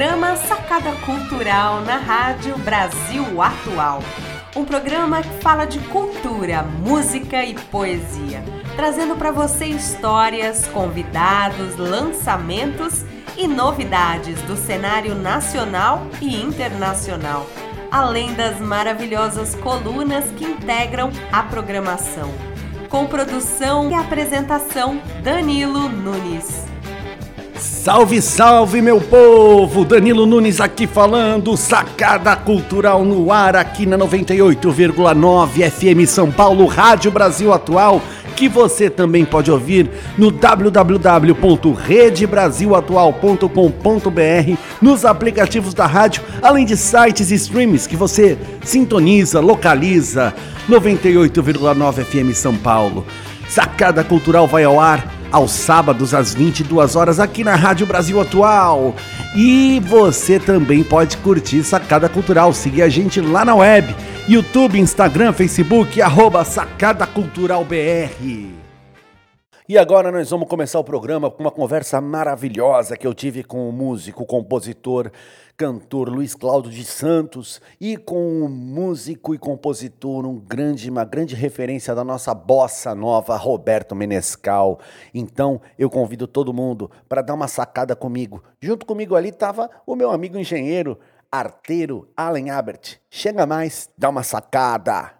programa Sacada Cultural na Rádio Brasil Atual. Um programa que fala de cultura, música e poesia, trazendo para você histórias, convidados, lançamentos e novidades do cenário nacional e internacional, além das maravilhosas colunas que integram a programação. Com produção e apresentação Danilo Nunes. Salve, salve, meu povo! Danilo Nunes aqui falando, sacada cultural no ar aqui na 98,9 FM São Paulo, Rádio Brasil Atual, que você também pode ouvir no www.redebrasilatual.com.br, nos aplicativos da rádio, além de sites e streams que você sintoniza, localiza. 98,9 FM São Paulo. Sacada Cultural vai ao ar aos sábados às 22 horas aqui na Rádio Brasil Atual. E você também pode curtir Sacada Cultural, seguir a gente lá na web, YouTube, Instagram, Facebook, arroba Sacada Cultural BR. E agora nós vamos começar o programa com uma conversa maravilhosa que eu tive com o músico, compositor, cantor Luiz Cláudio de Santos e com o músico e compositor, um grande, uma grande referência da nossa bossa nova, Roberto Menescal. Então eu convido todo mundo para dar uma sacada comigo. Junto comigo ali estava o meu amigo engenheiro, arteiro Allen Abert. Chega mais, dá uma sacada.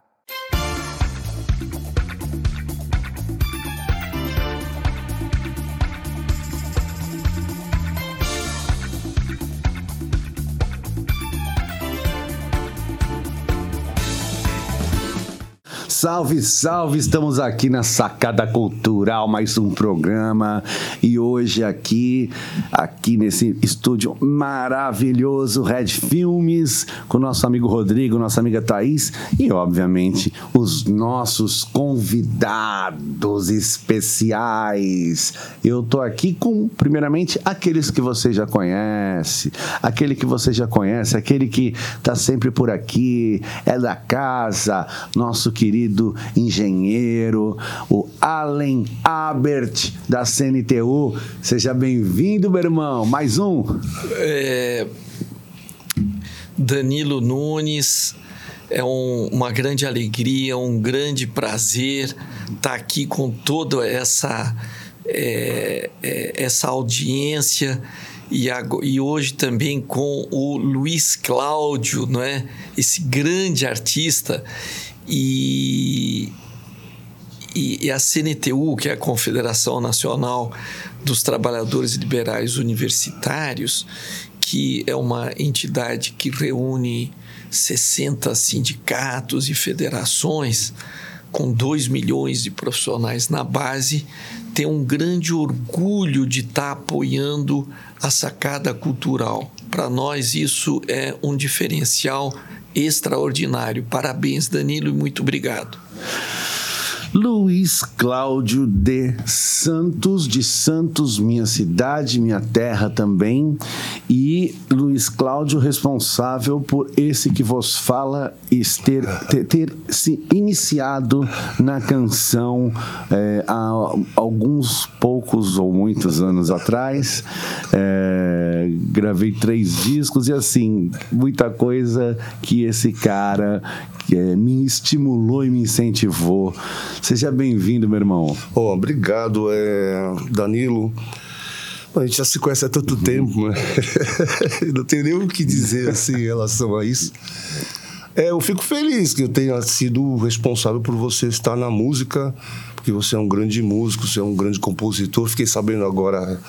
Salve, salve! Estamos aqui na Sacada Cultural, mais um programa. E hoje aqui, aqui nesse estúdio maravilhoso, Red Filmes, com nosso amigo Rodrigo, nossa amiga Thaís e, obviamente, os nossos convidados especiais. Eu tô aqui com, primeiramente, aqueles que você já conhece, aquele que você já conhece, aquele que tá sempre por aqui, é da casa, nosso querido querido engenheiro, o Allen Abert, da CNTU. Seja bem-vindo, meu irmão. Mais um. É, Danilo Nunes. É um, uma grande alegria, um grande prazer estar aqui com toda essa, é, é, essa audiência e, e, hoje também com o Luiz Cláudio, não é? esse grande artista. E, e, e a CNTU, que é a Confederação Nacional dos Trabalhadores Liberais Universitários, que é uma entidade que reúne 60 sindicatos e federações com 2 milhões de profissionais na base, tem um grande orgulho de estar tá apoiando a sacada cultural. Para nós, isso é um diferencial extraordinário. Parabéns, Danilo, e muito obrigado. Luiz Cláudio de Santos, de Santos, minha cidade, minha terra também, e Luiz Cláudio responsável por esse que vos fala ter, ter, ter se iniciado na canção é, há alguns poucos ou muitos anos atrás. É, gravei três discos e assim, muita coisa que esse cara é, me estimulou e me incentivou. Seja bem-vindo, meu irmão. Oh, obrigado, é, Danilo. A gente já se conhece há tanto uhum. tempo, né? Não tenho nem o que dizer assim, em relação a isso. É, eu fico feliz que eu tenha sido responsável por você estar na música, porque você é um grande músico, você é um grande compositor. Fiquei sabendo agora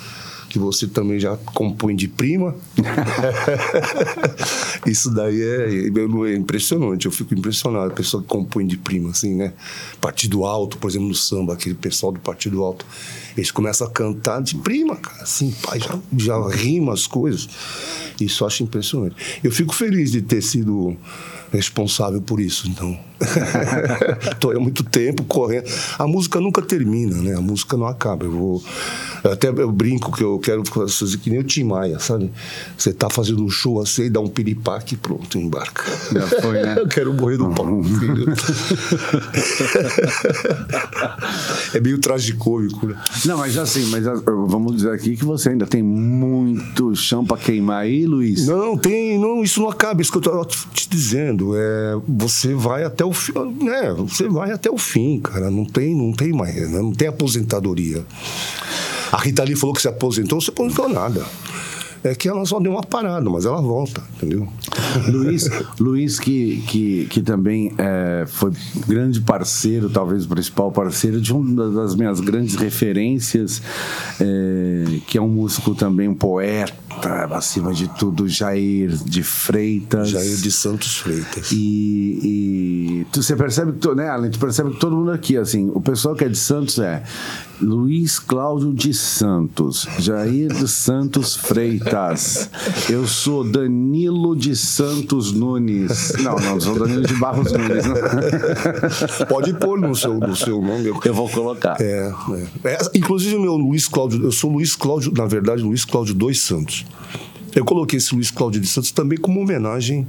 que você também já compõe de prima. Isso daí é, é, impressionante, eu fico impressionado. A pessoa que compõe de prima, assim, né? Partido Alto, por exemplo, no samba, aquele pessoal do Partido Alto, eles começam a cantar de prima, cara, assim, pai, já, já rima as coisas. Isso eu acho impressionante. Eu fico feliz de ter sido responsável por isso. Então, estou há muito tempo correndo. A música nunca termina, né? A música não acaba. Eu vou eu até eu brinco que eu quero fazer que nem o Tim Maia, sabe? Você tá fazendo um show assim, dá um piripaque e pronto, embarca. Já foi, né? eu quero morrer no palco, filho. é meio tragicômico, né? Não, mas assim, mas ah, vamos dizer aqui que você ainda tem muito chão para queimar aí, Luiz. Não, tem, não, isso não acaba, isso que eu tô te dizendo. É, você vai até o fim, né? Você vai até o fim, cara. Não tem, não tem mais, né? não tem aposentadoria. A Rita Lee falou que se aposentou, não se aposentou nada. É que ela só deu uma parada, mas ela volta, entendeu? Luiz, Luiz que, que, que também é, foi grande parceiro, talvez o principal parceiro de uma das minhas grandes referências, é, que é um músico também, um poeta, acima de tudo, Jair de Freitas. Jair de Santos Freitas. E, e tu, você percebe que, né, Alan, tu percebe que todo mundo aqui, assim, o pessoal que é de Santos é Luiz Cláudio de Santos, Jair de Santos Freitas. Eu sou Danilo de Santos Nunes. Não, não, sou Danilo de Barros Nunes. Pode pôr no seu, no seu nome. Eu vou colocar. É, é. é inclusive, o meu Luiz Cláudio, eu sou Luiz Cláudio, na verdade, Luiz Cláudio dos Santos. Eu coloquei esse Luiz Cláudio de Santos também como homenagem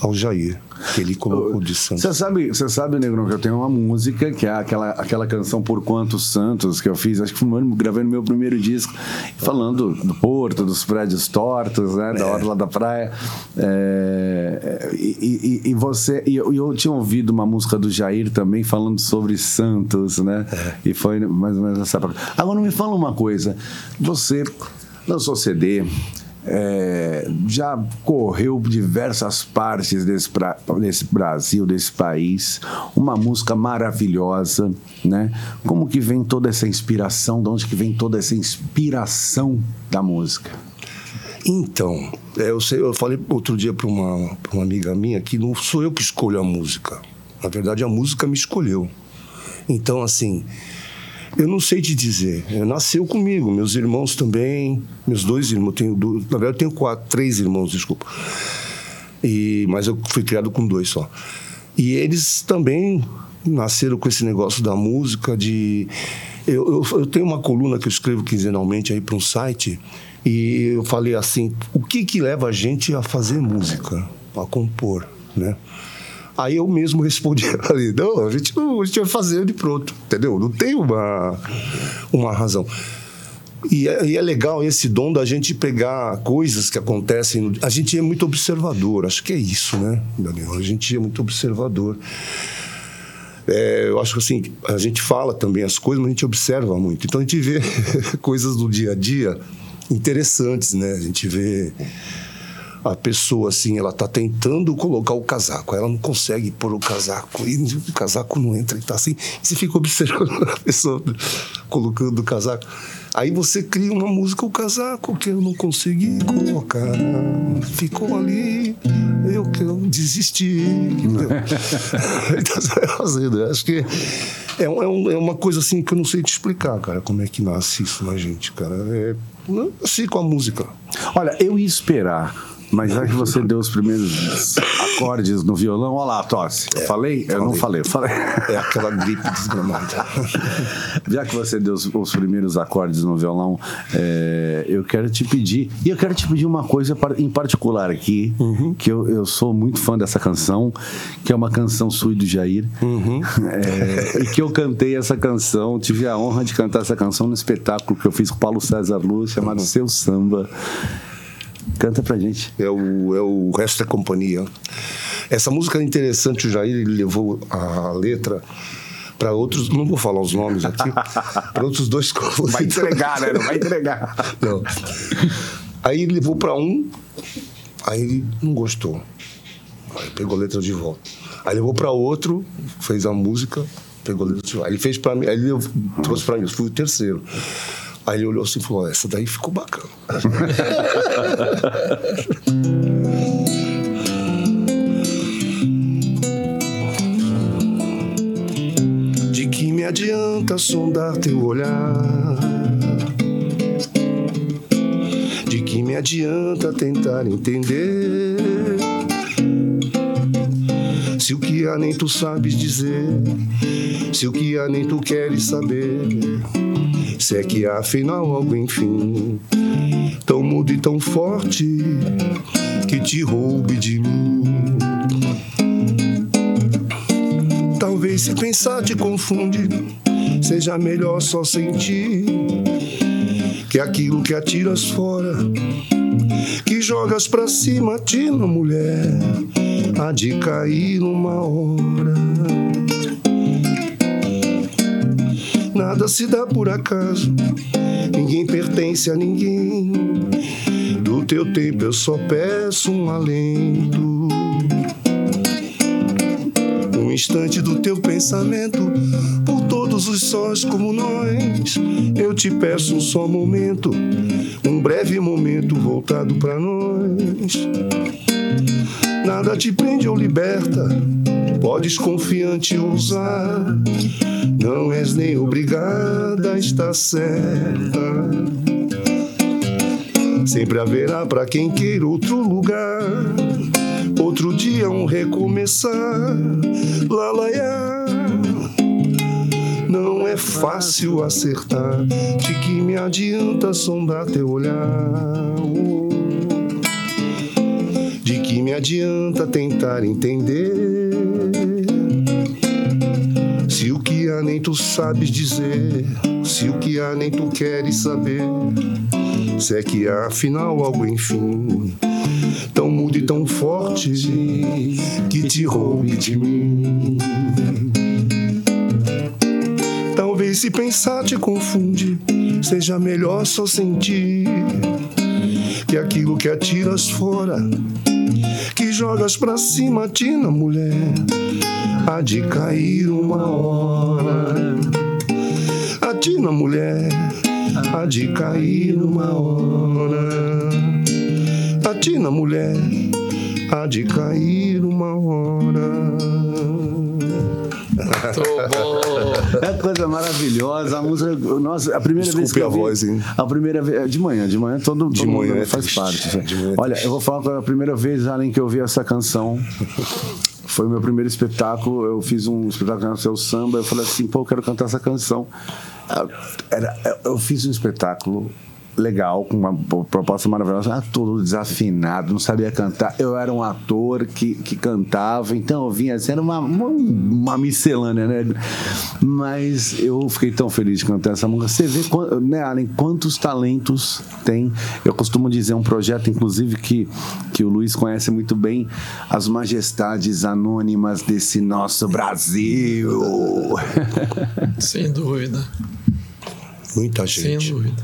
ao Jair, que ele colocou de Santos. Você sabe, você sabe, Negro, que eu tenho uma música, que é aquela, aquela canção Por Quantos Santos, que eu fiz, acho que foi gravei no meu primeiro disco, falando do Porto, dos prédios tortos, né, da hora lá da praia. É, e, e, e, você, e eu, eu, tinha ouvido uma música do Jair também falando sobre Santos, né? É. E foi mais ou menos época. Agora me fala uma coisa, você lançou CD, é, já correu diversas partes desse, pra, desse Brasil, desse país, uma música maravilhosa, né? Como que vem toda essa inspiração? De onde que vem toda essa inspiração da música? Então, é, eu, sei, eu falei outro dia para uma, uma amiga minha que não sou eu que escolho a música. Na verdade, a música me escolheu. Então, assim, eu não sei te dizer. Nasceu comigo, meus irmãos também, meus dois irmãos. Tenho, na verdade, eu tenho quatro, três irmãos, desculpa. E, mas eu fui criado com dois só. E eles também nasceram com esse negócio da música, de. Eu, eu, eu tenho uma coluna que eu escrevo quinzenalmente aí para um site, e eu falei assim: o que que leva a gente a fazer música, a compor, né? Aí eu mesmo respondi, falei, não, a gente, não, a gente vai fazer de pronto, entendeu? Não tem uma, uma razão. E é, e é, legal esse dom da gente pegar coisas que acontecem. A gente é muito observador, acho que é isso, né, Daniel? A gente é muito observador. É, eu acho que assim, a gente fala também as coisas, mas a gente observa muito. Então a gente vê coisas do dia a dia interessantes, né? A gente vê a pessoa, assim, ela tá tentando colocar o casaco, ela não consegue pôr o casaco, e o casaco não entra, e tá assim, e você fica observando a pessoa colocando o casaco. Aí você cria uma música, o casaco que eu não consegui colocar, ficou ali, eu que eu desisti. então, fazendo. Acho que é, é, é, uma coisa assim que eu não sei te explicar, cara, como é que nasce isso na gente, cara. É assim com a música. Olha, eu ia esperar mas já que você deu os primeiros acordes no violão, olha lá, tosse. É, falei? Eu não falei, falei. É aquela gripe desgramada. já que você deu os, os primeiros acordes no violão, é, eu quero te pedir, e eu quero te pedir uma coisa em particular aqui, uhum. que eu, eu sou muito fã dessa canção, que é uma canção sua e do Jair, uhum. é, e que eu cantei essa canção, tive a honra de cantar essa canção no espetáculo que eu fiz com o Paulo César Luz, chamado uhum. Seu Samba. Canta pra gente. É o, é o resto da companhia. Essa música é interessante, o Jair ele levou a letra para outros, não vou falar os nomes aqui, para outros dois compositores. Vai entregar, né? Não vai entregar. Não. Aí ele levou para um, aí ele não gostou. Aí pegou a letra de volta. Aí levou para outro, fez a música, pegou a letra de volta. Aí ele fez para mim, aí ele trouxe para mim, eu fui o terceiro. Aí ele olhou assim e falou: essa daí ficou bacana. De que me adianta sondar teu olhar? De que me adianta tentar entender? Se o que há nem tu sabes dizer, se o que há nem tu queres saber, se é que há afinal algo enfim, tão mudo e tão forte que te roube de mim. Talvez se pensar te confunde, seja melhor só sentir que aquilo que atiras fora, que jogas pra cima, tira mulher, há de cair numa hora. Nada se dá por acaso, ninguém pertence a ninguém. Do teu tempo eu só peço um alento. Um instante do teu pensamento por todos os sóis como nós. Eu te peço um só momento, um breve momento voltado para nós. Nada te prende ou liberta, podes confiante ousar. Não és nem obrigada a estar certa. Sempre haverá para quem queira outro lugar, outro dia um recomeçar. Lalaiá. Não é fácil acertar, de que me adianta sondar teu olhar. Me adianta tentar entender se o que há nem tu sabes dizer, se o que há nem tu queres saber, se é que há afinal algo enfim, tão mudo e tão forte que te roube de mim. Talvez se pensar te confunde, seja melhor só sentir que aquilo que atiras fora, que jogas pra cima, tina mulher há de cair uma hora. Atina, mulher, há de cair uma hora. Atina, mulher, há de cair uma hora. Muito bom. É coisa maravilhosa. A música. Nossa, a primeira Desculpe vez que eu a vi, voz, hein? A primeira vez. De manhã, de manhã todo, De todo manhã mundo é faz triste. parte. É Olha, eu vou falar que a primeira vez, Além, que eu vi essa canção. Foi o meu primeiro espetáculo. Eu fiz um espetáculo no seu samba. Eu falei assim, pô, eu quero cantar essa canção. Ah, Era, eu fiz um espetáculo legal, com uma proposta maravilhosa, ah, todo desafinado, não sabia cantar. Eu era um ator que, que cantava, então eu vinha era uma, uma, uma miscelânea, né? Mas eu fiquei tão feliz de cantar essa música. Você vê, né, Allen, quantos talentos tem. Eu costumo dizer um projeto, inclusive, que, que o Luiz conhece muito bem, as majestades anônimas desse nosso Brasil. Sem dúvida. Muita Sem gente. dúvida.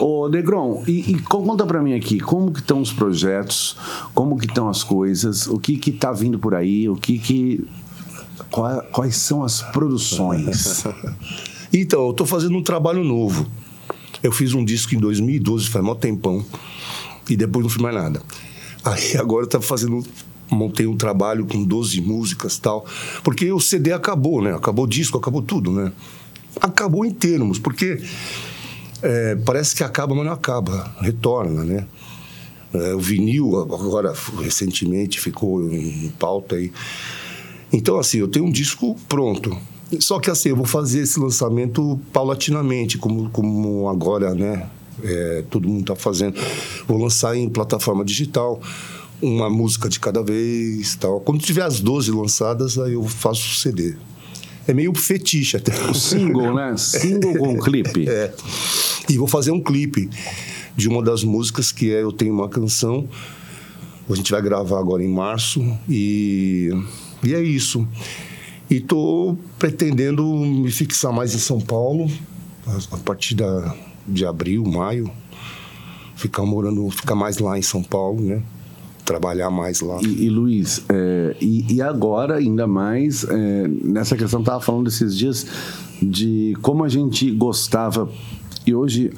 Ô, Negron, e, e co- conta pra mim aqui, como que estão os projetos, como que estão as coisas, o que que tá vindo por aí, o que que... qua- quais são as produções? Então, eu tô fazendo um trabalho novo. Eu fiz um disco em 2012, faz mó tempão. E depois não fiz mais nada. Aí agora eu tô fazendo. Montei um trabalho com 12 músicas e tal. Porque o CD acabou, né? Acabou o disco, acabou tudo, né? Acabou em termos, porque é, parece que acaba, mas não acaba. Retorna, né? É, o vinil, agora, recentemente, ficou em pauta aí. Então, assim, eu tenho um disco pronto. Só que, assim, eu vou fazer esse lançamento paulatinamente, como, como agora, né? é, todo mundo está fazendo. Vou lançar em plataforma digital, uma música de cada vez tal. Quando tiver as 12 lançadas, aí eu faço o CD. É meio fetiche até. O single, né? Single com clipe. É. E vou fazer um clipe de uma das músicas que é Eu Tenho Uma Canção. A gente vai gravar agora em março e, e é isso. E tô pretendendo me fixar mais em São Paulo a, a partir da, de abril, maio. Ficar morando, ficar mais lá em São Paulo, né? Trabalhar mais lá. E, e, Luiz, é, e, e agora, ainda mais, é, nessa questão, estava falando esses dias de como a gente gostava e hoje,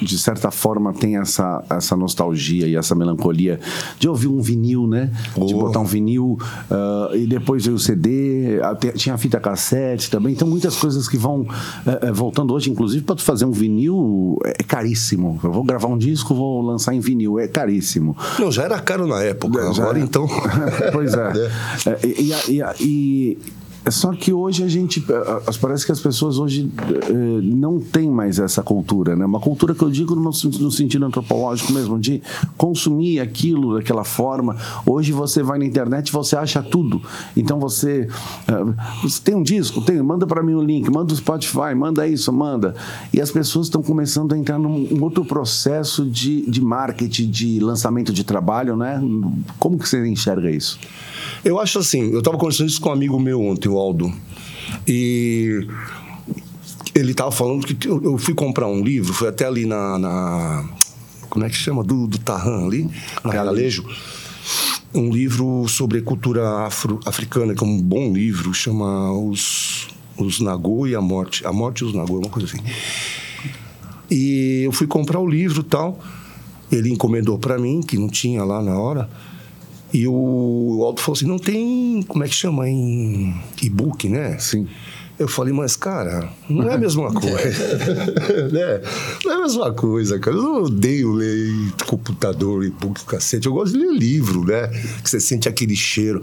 de certa forma, tem essa, essa nostalgia e essa melancolia de ouvir um vinil, né? Oh. De botar um vinil uh, e depois veio o CD, tinha a fita cassete também. Então, muitas coisas que vão uh, voltando hoje, inclusive, para tu fazer um vinil é caríssimo. Eu vou gravar um disco, vou lançar em vinil, é caríssimo. Não, já era caro na época, já, agora então. pois é. é. E, e, e, é só que hoje a gente. Parece que as pessoas hoje eh, não têm mais essa cultura, né? Uma cultura que eu digo no, sentido antropológico mesmo, de consumir aquilo daquela forma. Hoje você vai na internet você acha tudo. Então você. Eh, você tem um disco? Tem, manda para mim o um link, manda o Spotify, manda isso, manda. E as pessoas estão começando a entrar num outro processo de, de marketing, de lançamento de trabalho, né? Como que você enxerga isso? Eu acho assim, eu estava conversando isso com um amigo meu ontem, o Aldo, e ele estava falando que eu fui comprar um livro, fui até ali na, na como é que chama? Do, do Tarran ali, na Realejo. Um livro sobre cultura afro, africana, que é um bom livro, chama Os, os Nagô e a Morte. A Morte e os Nagô, uma coisa assim. E eu fui comprar o livro tal. Ele encomendou para mim, que não tinha lá na hora. E o Aldo falou assim: não tem, como é que chama? Em e-book, né? Sim. Eu falei, mas, cara, não é a mesma coisa. né? Não é a mesma coisa, cara. Eu não odeio ler computador, e-book, cacete. Eu gosto de ler livro, né? Que você sente aquele cheiro.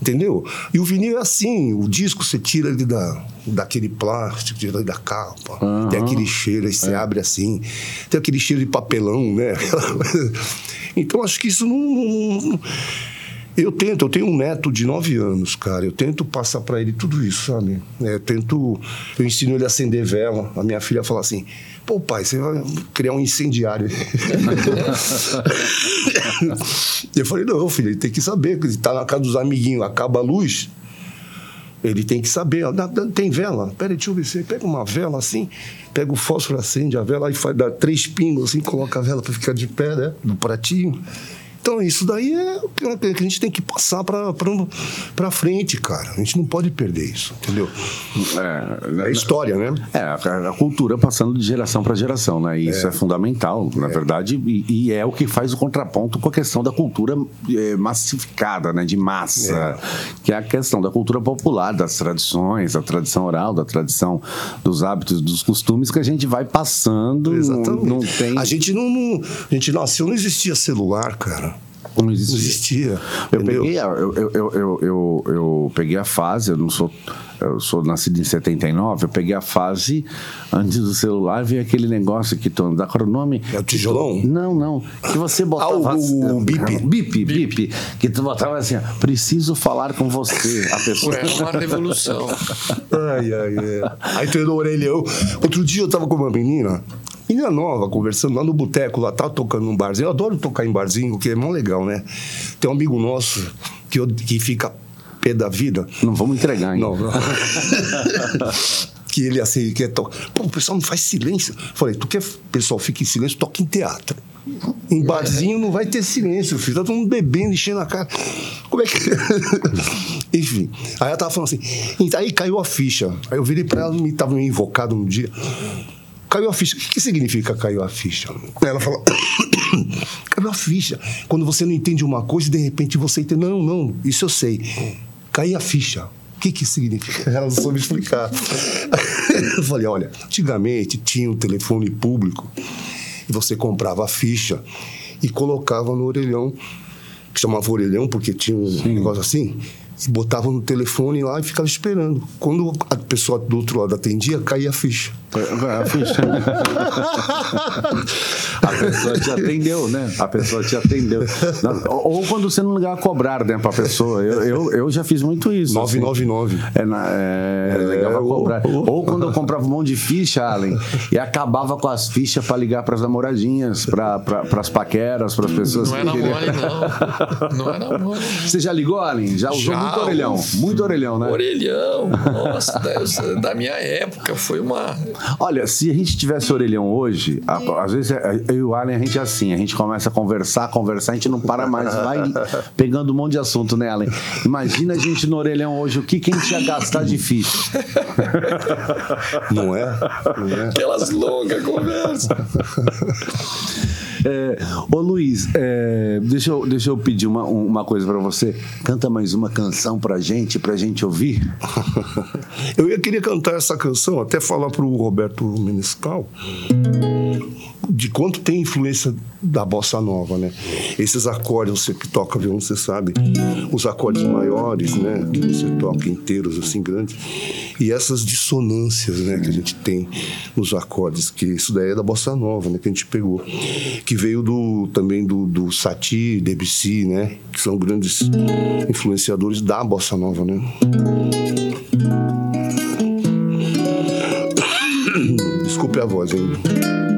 Entendeu? E o vinil é assim, o disco você tira ele da, daquele plástico, tira ele da capa, uhum. tem aquele cheiro, aí você é. abre assim, tem aquele cheiro de papelão, né? Então acho que isso não, não, eu tento, eu tenho um neto de nove anos, cara. Eu tento passar para ele tudo isso, sabe? É, eu tento, eu ensino ele a acender vela. A minha filha fala assim: pô, pai, você vai criar um incendiário. eu falei: não, filho, ele tem que saber ele tá na casa dos amiguinhos, acaba a luz. Ele tem que saber, tem vela? Peraí, deixa eu ver. Você pega uma vela assim, pega o fósforo, acende a vela, e faz, dá três pingos assim, coloca a vela para ficar de pé, né? No pratinho. Então, isso daí é o que a gente tem que passar para frente, cara. A gente não pode perder isso, entendeu? É, é história, né? É, a, cultura passando de geração para geração, né? E isso é, é fundamental, na é. verdade, e, e, é o que faz o contraponto com a questão da cultura é, massificada, né? De massa, é. que é a questão da cultura popular, das tradições, da tradição oral, da tradição dos hábitos, dos costumes que a gente vai passando. Exatamente. Não, não tem... A gente não, não, a gente nasceu, não existia celular, cara. Não existia. Não existia eu, peguei a, eu, eu, eu, eu, eu, peguei a fase, eu não sou. Eu sou nascido em 79, eu peguei a fase antes do celular, veio aquele negócio que tu dá qual o nome? É o tijolão? Não, não. Que você botava. Ah, o, o bip. bip, bip. Que tu botava assim, preciso falar com você. A pessoa. É uma revolução. ai, ai, ai. Aí tu no orelhão. Outro dia eu tava com uma menina. Menina nova, conversando lá no boteco, lá, tá tocando num barzinho. Eu adoro tocar em barzinho, que é mó legal, né? Tem um amigo nosso que, que fica pé da vida. Não vamos entregar, hein? Não, não. que ele assim, quer tocar. Pô, o pessoal não faz silêncio. Falei, tu quer o pessoal fique em silêncio, toca em teatro. Em barzinho não vai ter silêncio, filho. Tá todo mundo bebendo, enchendo a cara. Como é que. Enfim. Aí ela tava falando assim. Aí caiu a ficha. Aí eu virei pra ela, me tava meio invocado um dia. Caiu a ficha. O que, significa caiu a ficha? Ela falou. caiu a ficha. Quando você não entende uma coisa e de repente você entende. Não, não, isso eu sei. Caiu a ficha. O que, que significa? Ela não soube explicar. eu falei: olha, antigamente tinha um telefone público e você comprava a ficha e colocava no orelhão, que chamava orelhão porque tinha um Sim. negócio assim e botava no telefone lá e ficava esperando. Quando a pessoa do outro lado atendia, caía a ficha. A ficha. a pessoa te atendeu, né? A pessoa te atendeu. Ou quando você não ligar a cobrar, né, pra pessoa. Eu, eu, eu já fiz muito isso. 999. Assim. É, na, é, é, ligava a cobrar. Ou, ou quando eu comprava um monte de ficha, Allen, e acabava com as fichas para ligar para as namoradinhas, para as paqueras, para as pessoas não que é namore, não. Não é namore. Você já ligou, Allen? Já usou já, muito orelhão. Muito orelhão, né? Orelhão. Nossa, da, da minha época foi uma Olha, se a gente tivesse orelhão hoje, a- às vezes é- eu e o Allen, a gente é assim, a gente começa a conversar, conversar, a gente não para mais, vai pegando um monte de assunto, né, Allen? Imagina a gente no orelhão hoje, o que, que a gente ia gastar de ficha? Não é? Não é? Aquelas longas conversas. É, ô Luiz, é, deixa, eu, deixa eu pedir uma, uma coisa pra você. Canta mais uma canção pra gente, pra gente ouvir. Eu ia querer cantar essa canção, até falar pro Roberto Menescal de quanto tem influência da bossa nova, né? Esses acordes, você que toca violão, você sabe, os acordes maiores, né? Que você toca inteiros, assim, grandes. E essas dissonâncias, né? Que a gente tem nos acordes, que isso daí é da bossa nova, né? Que a gente pegou. Que veio do, também do, do Satie, Debussy, né? Que são grandes influenciadores da bossa nova, né? Desculpe a voz ainda.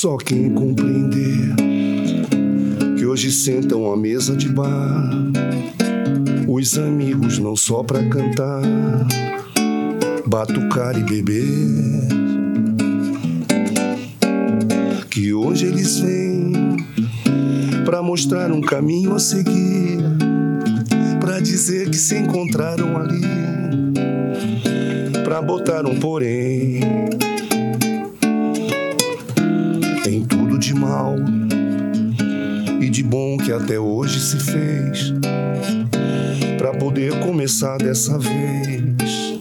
Só quem compreender que hoje sentam à mesa de bar os amigos não só pra cantar, batucar e beber. Que hoje eles vêm pra mostrar um caminho a seguir, pra dizer que se encontraram ali, pra botar um porém de bom que até hoje se fez para poder começar dessa vez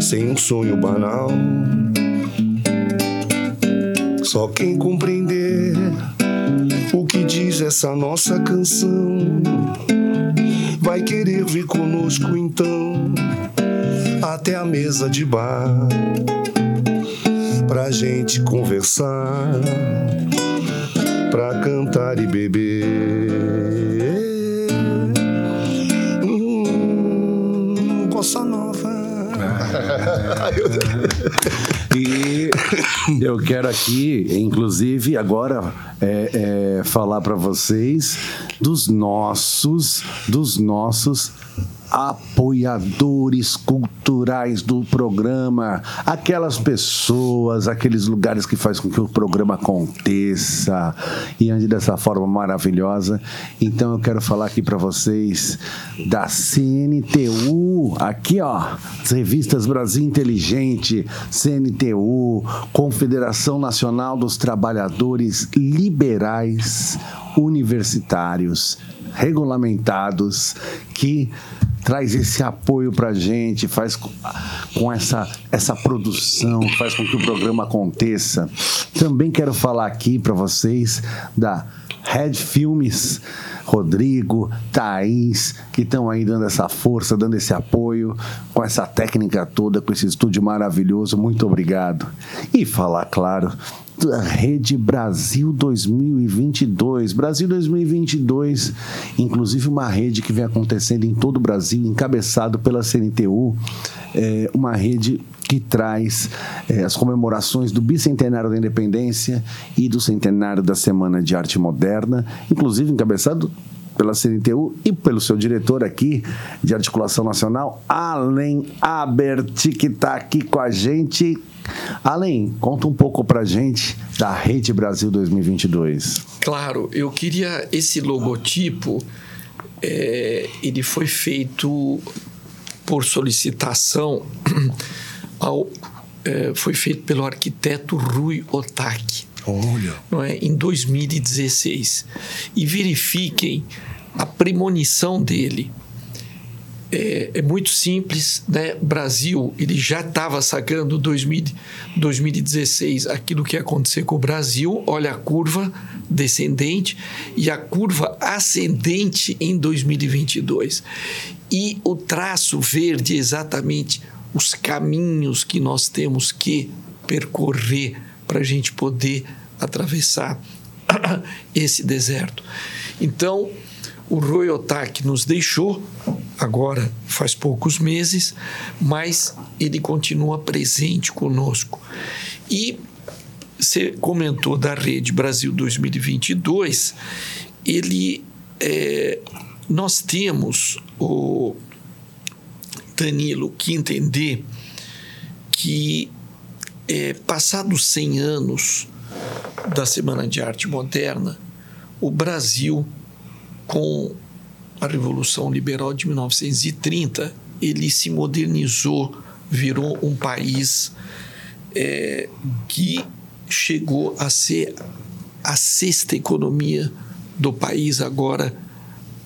sem um sonho banal. Só quem compreender o que diz essa nossa canção vai querer vir conosco então até a mesa de bar pra gente conversar, pra cantar e beber. Hum, nova. E eu quero aqui, inclusive, agora é, é, falar para vocês dos nossos, dos nossos apoiadores culturais do programa, aquelas pessoas, aqueles lugares que fazem com que o programa aconteça. E ande dessa forma maravilhosa. Então eu quero falar aqui para vocês da CNTU, aqui ó, as revistas Brasil Inteligente, CNTU, Confederação Nacional dos Trabalhadores Liberais Universitários regulamentados que traz esse apoio para gente, faz com- com essa, essa produção, faz com que o programa aconteça. Também quero falar aqui para vocês da Red Filmes, Rodrigo, Thaís, que estão aí dando essa força, dando esse apoio, com essa técnica toda, com esse estúdio maravilhoso. Muito obrigado. E falar, claro, da Rede Brasil 2022. Brasil 2022, inclusive uma rede que vem acontecendo em todo o Brasil, encabeçado pela CNTU, é uma rede que traz é, as comemorações do bicentenário da independência e do centenário da Semana de Arte Moderna, inclusive encabeçado pela CNTU e pelo seu diretor aqui de articulação nacional, Allen Abert, que está aqui com a gente. Allen, conta um pouco pra gente da Rede Brasil 2022. Claro, eu queria esse logotipo. é, ele foi feito por solicitação ao, é, foi feito pelo arquiteto Rui Otaki Olha. não é, em 2016. E verifiquem a premonição dele. É, é muito simples, né? Brasil, ele já estava sacando 2000, 2016 aquilo que ia acontecer com o Brasil. Olha a curva descendente e a curva ascendente em 2022. E o traço verde exatamente os caminhos que nós temos que percorrer para a gente poder atravessar esse deserto. Então, o Roy Otaki nos deixou, agora faz poucos meses, mas ele continua presente conosco. E você comentou da Rede Brasil 2022, ele, é, nós temos, o Danilo, que entender que, é, passados 100 anos da Semana de Arte Moderna, o Brasil, com a Revolução Liberal de 1930, ele se modernizou, virou um país é, que chegou a ser a sexta economia do país agora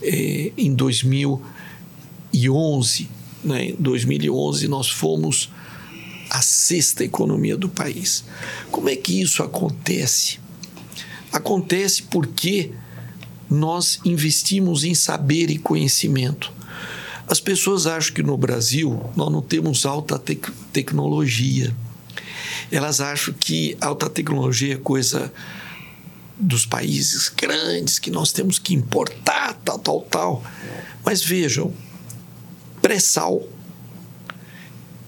é, em 2011. Né? Em 2011 nós fomos a sexta economia do país. Como é que isso acontece? Acontece porque nós investimos em saber e conhecimento. As pessoas acham que no Brasil nós não temos alta tec tecnologia. Elas acham que alta tecnologia é coisa dos países grandes, que nós temos que importar, tal, tal, tal. Mas vejam, pré-sal,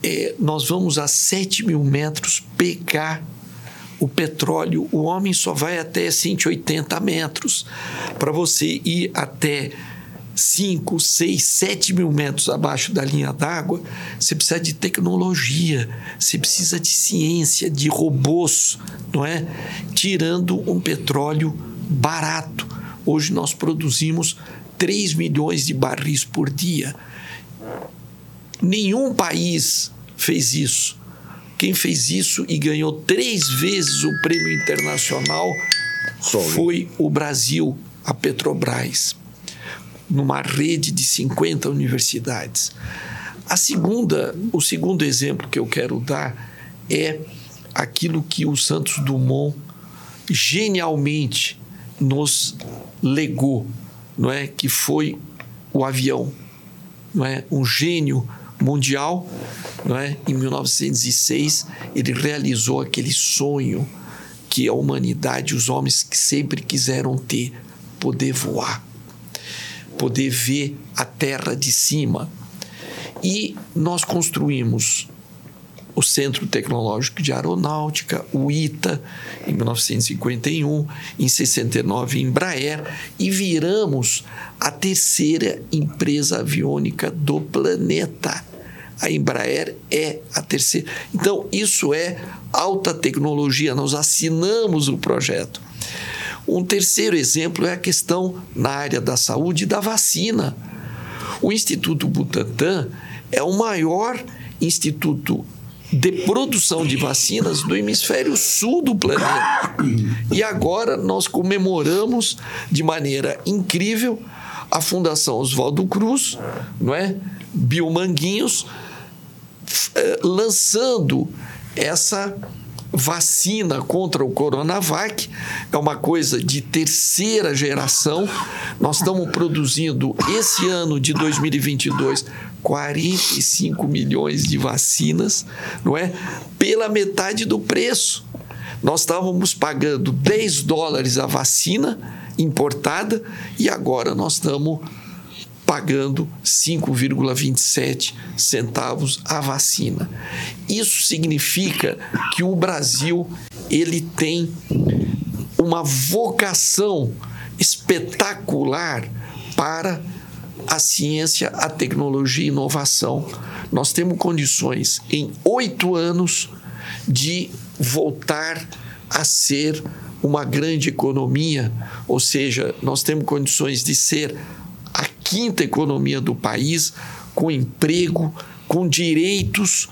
é, nós vamos a 7 mil metros pegar o petróleo, o homem só vai até 180 metros. Para você ir até 5, 6, 7 mil metros abaixo da linha d'água, você precisa de tecnologia, você precisa de ciência, de robôs, não é? Tirando um petróleo barato. Hoje nós produzimos 3 milhões de barris por dia. Nenhum país fez isso. Quem fez isso e ganhou três vezes o prêmio internacional foi o Brasil, a Petrobras numa rede de 50 universidades. A segunda, o segundo exemplo que eu quero dar é aquilo que o Santos Dumont genialmente nos legou, não é? Que foi o avião, não é? Um gênio mundial, não é? Em 1906 ele realizou aquele sonho que a humanidade, os homens que sempre quiseram ter, poder voar poder ver a terra de cima. E nós construímos o Centro Tecnológico de Aeronáutica, o ITA, em 1951, em 69 Embraer, e viramos a terceira empresa aviônica do planeta. A Embraer é a terceira. Então, isso é alta tecnologia, nós assinamos o projeto. Um terceiro exemplo é a questão na área da saúde da vacina. O Instituto Butantan é o maior instituto de produção de vacinas do hemisfério sul do planeta. E agora nós comemoramos de maneira incrível a Fundação Oswaldo Cruz, não é? Biomanguinhos, lançando essa vacina contra o Coronavac, é uma coisa de terceira geração. Nós estamos produzindo esse ano de 2022 45 milhões de vacinas, não é? Pela metade do preço. Nós estávamos pagando 10 dólares a vacina importada e agora nós estamos pagando 5,27 centavos a vacina. Isso significa que o Brasil ele tem uma vocação espetacular para a ciência, a tecnologia e inovação. Nós temos condições em oito anos de voltar a ser uma grande economia, ou seja, nós temos condições de ser quinta economia do país, com emprego, com direitos,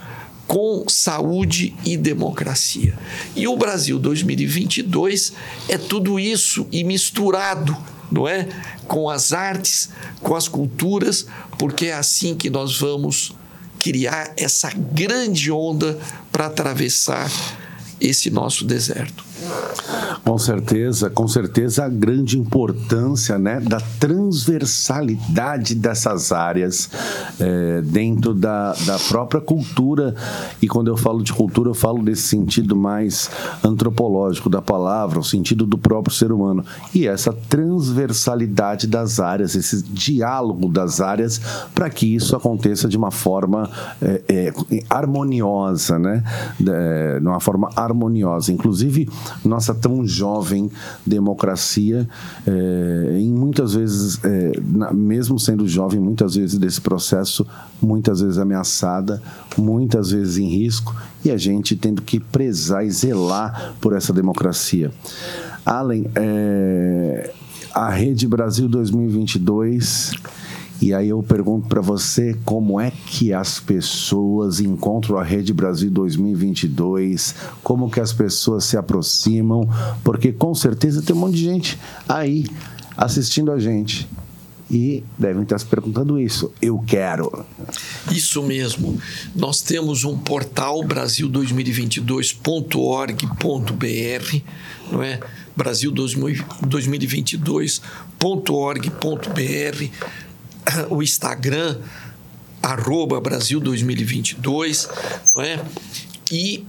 com saúde e democracia. E o Brasil 2022 é tudo isso e misturado, não é? Com as artes, com as culturas, porque é assim que nós vamos criar essa grande onda para atravessar esse nosso deserto. Com certeza, com certeza a grande importância né, da transversalidade dessas áreas é, dentro da, da própria cultura. E quando eu falo de cultura, eu falo desse sentido mais antropológico da palavra, o sentido do próprio ser humano. E essa transversalidade das áreas, esse diálogo das áreas, para que isso aconteça de uma forma é, é, harmoniosa, né? De, uma forma harmoniosa. Inclusive, nossa tão jovem democracia, é, em muitas vezes, é, na, mesmo sendo jovem, muitas vezes desse processo, muitas vezes ameaçada, muitas vezes em risco, e a gente tendo que prezar e zelar por essa democracia. Allen, é, a Rede Brasil 2022 e aí eu pergunto para você como é que as pessoas encontram a Rede Brasil 2022, como que as pessoas se aproximam, porque com certeza tem um monte de gente aí assistindo a gente e devem estar se perguntando isso. Eu quero. Isso mesmo. Nós temos um portal brasil2022.org.br, não é? brasil2022.org.br o Instagram, arroba Brasil 2022, não é? E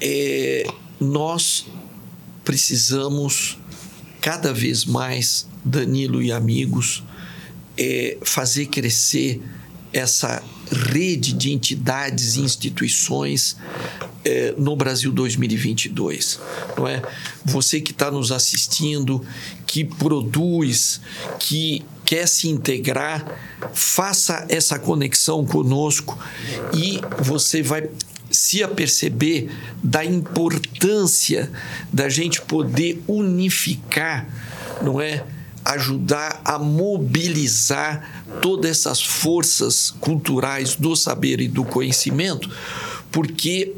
é, nós precisamos cada vez mais, Danilo e amigos, é, fazer crescer essa rede de entidades e instituições é, no Brasil 2022, não é? Você que está nos assistindo, que produz, que quer se integrar, faça essa conexão conosco e você vai se aperceber da importância da gente poder unificar, não é? Ajudar a mobilizar todas essas forças culturais do saber e do conhecimento, porque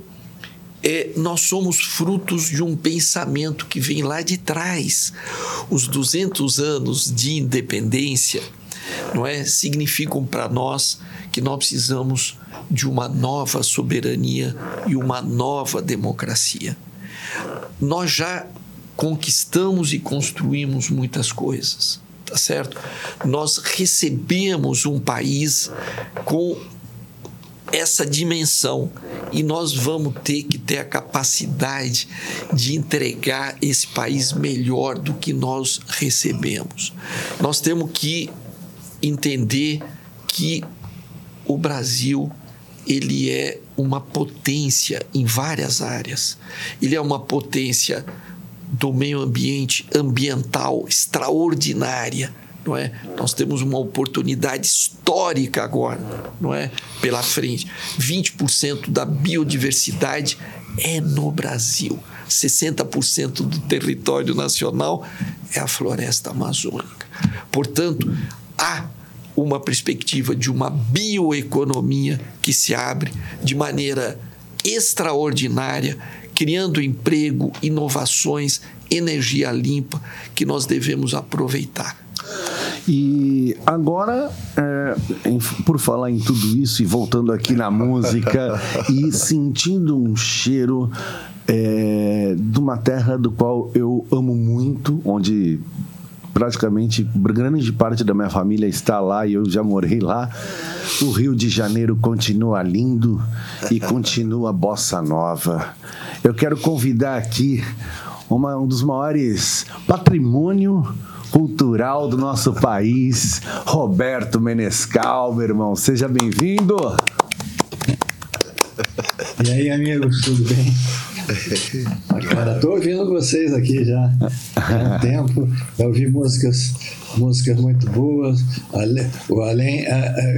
é, nós somos frutos de um pensamento que vem lá de trás. Os 200 anos de independência não é, significam para nós que nós precisamos de uma nova soberania e uma nova democracia. Nós já conquistamos e construímos muitas coisas, tá certo? Nós recebemos um país com essa dimensão e nós vamos ter que ter a capacidade de entregar esse país melhor do que nós recebemos. Nós temos que entender que o Brasil ele é uma potência em várias áreas. Ele é uma potência do meio ambiente ambiental extraordinária não é? Nós temos uma oportunidade histórica agora, não é? Pela frente. 20% da biodiversidade é no Brasil. 60% do território nacional é a floresta amazônica. Portanto, há uma perspectiva de uma bioeconomia que se abre de maneira extraordinária, criando emprego, inovações, energia limpa que nós devemos aproveitar. E agora, é, em, por falar em tudo isso e voltando aqui na música e sentindo um cheiro é, de uma terra do qual eu amo muito, onde praticamente grande parte da minha família está lá e eu já morei lá. O Rio de Janeiro continua lindo e continua bossa nova. Eu quero convidar aqui uma, um dos maiores patrimônio cultural do nosso país, Roberto Menescal, meu irmão. Seja bem-vindo. E aí, amigos, tudo bem? Cara, tô ouvindo vocês aqui já há um tempo. Eu ouvi músicas, músicas muito boas. Além, o além,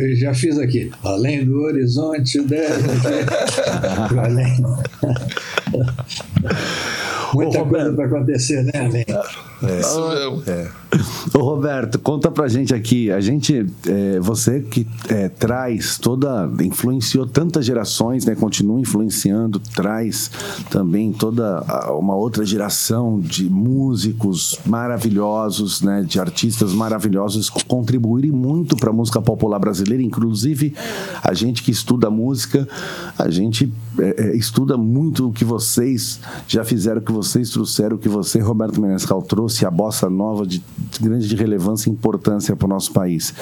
eu já fiz aqui. Além do horizonte deve. além. Muita Ô, coisa para acontecer, né, Além? É. É. Ô, Roberto, conta pra gente aqui. A gente, é, você que é, traz toda, influenciou tantas gerações, né? Continua influenciando, traz também toda uma outra geração de músicos maravilhosos, né? De artistas maravilhosos contribuírem muito para a música popular brasileira. Inclusive, a gente que estuda música, a gente é, é, estuda muito o que vocês já fizeram, o que vocês trouxeram, o que você, Roberto Menescal, trouxe, a bossa nova de grande relevância e importância para o nosso país.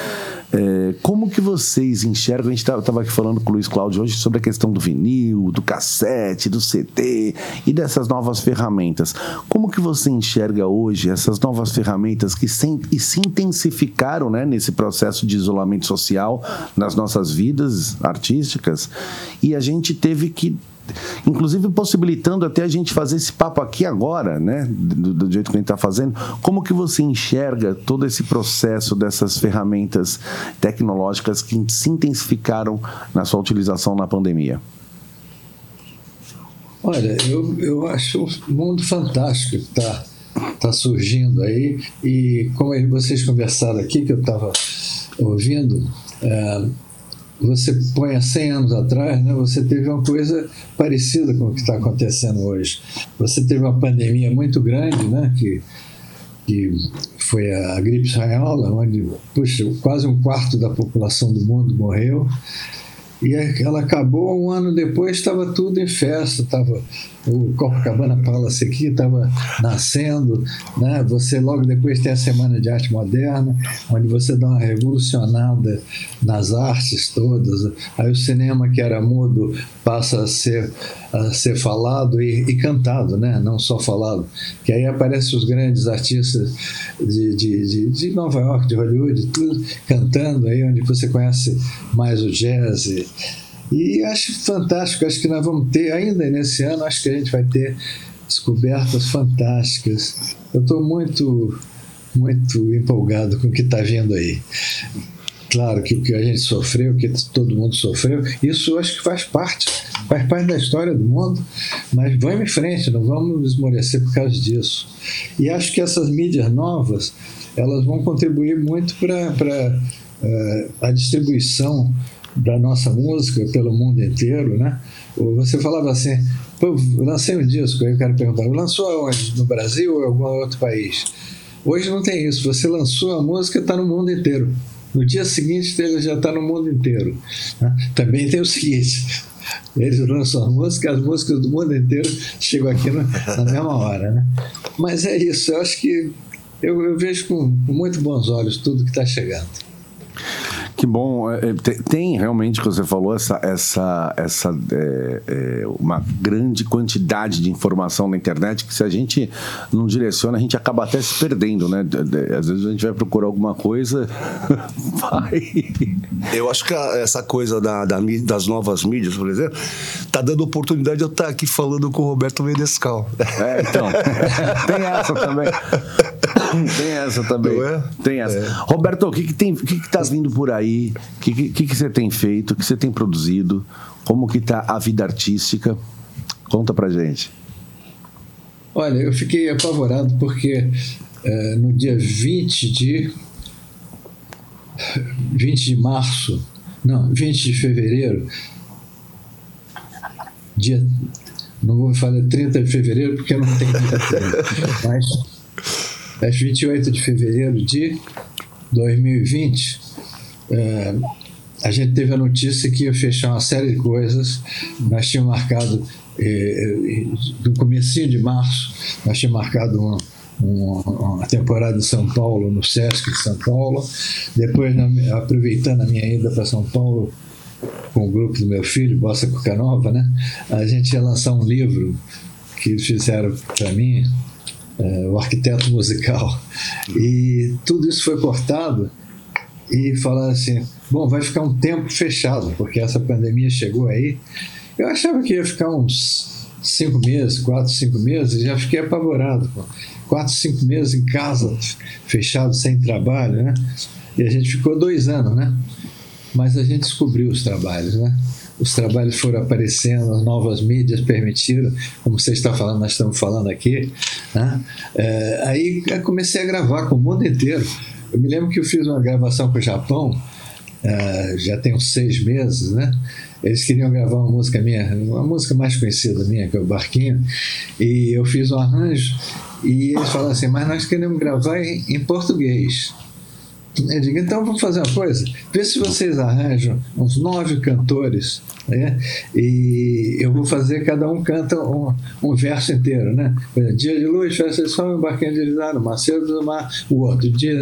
É, como que vocês enxergam? A gente estava aqui falando com o Luiz Cláudio hoje sobre a questão do vinil, do cassete, do CD e dessas novas ferramentas. Como que você enxerga hoje essas novas ferramentas que se, se intensificaram né, nesse processo de isolamento social nas nossas vidas artísticas e a gente teve que inclusive possibilitando até a gente fazer esse papo aqui agora, né? Do, do jeito que a gente está fazendo. Como que você enxerga todo esse processo dessas ferramentas tecnológicas que se intensificaram na sua utilização na pandemia? Olha, eu, eu acho um mundo fantástico que está tá surgindo aí. E como vocês conversaram aqui, que eu estava ouvindo, é, você põe há 100 anos atrás, né, você teve uma coisa parecida com o que está acontecendo hoje. Você teve uma pandemia muito grande, né, que, que foi a gripe espanhola, onde puxa, quase um quarto da população do mundo morreu. E ela acabou um ano depois, estava tudo em festa, estava o Copacabana Palace aqui estava nascendo, né? Você logo depois tem a Semana de Arte Moderna, onde você dá uma revolucionada nas artes todas. Aí o cinema que era mudo passa a ser a ser falado e, e cantado, né? Não só falado. Que aí aparecem os grandes artistas de, de, de, de Nova York, de Hollywood, tudo cantando aí, onde você conhece mais o jazz. E, e acho fantástico, acho que nós vamos ter, ainda nesse ano, acho que a gente vai ter descobertas fantásticas. Eu estou muito, muito empolgado com o que está vindo aí. Claro que o que a gente sofreu, que todo mundo sofreu, isso acho que faz parte, faz parte da história do mundo, mas vamos em frente, não vamos esmorecer por causa disso. E acho que essas mídias novas, elas vão contribuir muito para uh, eh, a distribuição da nossa música pelo mundo inteiro, né? Você falava assim, Pô, lancei um disco, aí o cara perguntava, lançou aonde? No Brasil ou em algum outro país? Hoje não tem isso, você lançou a música está no mundo inteiro. No dia seguinte ele já está no mundo inteiro. Né? Também tem o seguinte, eles lançam a música, as músicas do mundo inteiro chegam aqui na, na mesma hora, né? Mas é isso, eu acho que eu, eu vejo com, com muito bons olhos tudo que está chegando. Que bom. É, é, tem realmente, que você falou, essa, essa, essa é, é, uma grande quantidade de informação na internet que se a gente não direciona, a gente acaba até se perdendo, né? Às vezes a gente vai procurar alguma coisa, vai. Eu acho que essa coisa da, da, das novas mídias, por exemplo, tá dando oportunidade de eu estar aqui falando com o Roberto Menescal. É, então. tem essa também. Tem essa também. É? Tem essa. É. Roberto, o que, que tem, que, que tá vindo por aí? O que, que, que você tem feito? O que você tem produzido? Como que tá a vida artística? Conta pra gente. Olha, eu fiquei apavorado porque é, no dia 20 de 20 de março, não, 20 de fevereiro, dia não vou falar 30 de fevereiro porque eu não tenho dia 30, mas é 28 de fevereiro de 2020, é, a gente teve a notícia que ia fechar uma série de coisas. Nós tínhamos marcado, é, no começo de março, nós tínhamos marcado uma, uma, temporada em São Paulo, no Sesc de São Paulo. Depois, aproveitando a minha ida para São Paulo com o grupo do meu filho, Bossa Cucanova, né? a gente ia lançar um livro que fizeram para mim, é, o arquiteto musical. E tudo isso foi cortado e falaram assim: bom, vai ficar um tempo fechado, porque essa pandemia chegou aí. Eu achava que ia ficar uns cinco meses, quatro, cinco meses, e já fiquei apavorado. Pô. Quatro, cinco meses em casa, fechado, sem trabalho, né? E a gente ficou dois anos, né? Mas a gente descobriu os trabalhos, né? Os trabalhos foram aparecendo, as novas mídias permitiram, como você está falando, nós estamos falando aqui. Né? É, aí comecei a gravar com o mundo inteiro. Eu me lembro que eu fiz uma gravação com o Japão, é, já tem uns seis meses, né? Eles queriam gravar uma música minha, uma música mais conhecida minha, que é o Barquinho, e eu fiz um arranjo, e eles falaram assim, mas nós queremos gravar em, em português. Eu digo, então vamos fazer uma coisa, vê se vocês arranjam uns nove cantores, né? e eu vou fazer, cada um canta um, um verso inteiro, né? Dia de luz, festa de sol, embarquinho de Lisado, Macedo do Mar, o outro dia,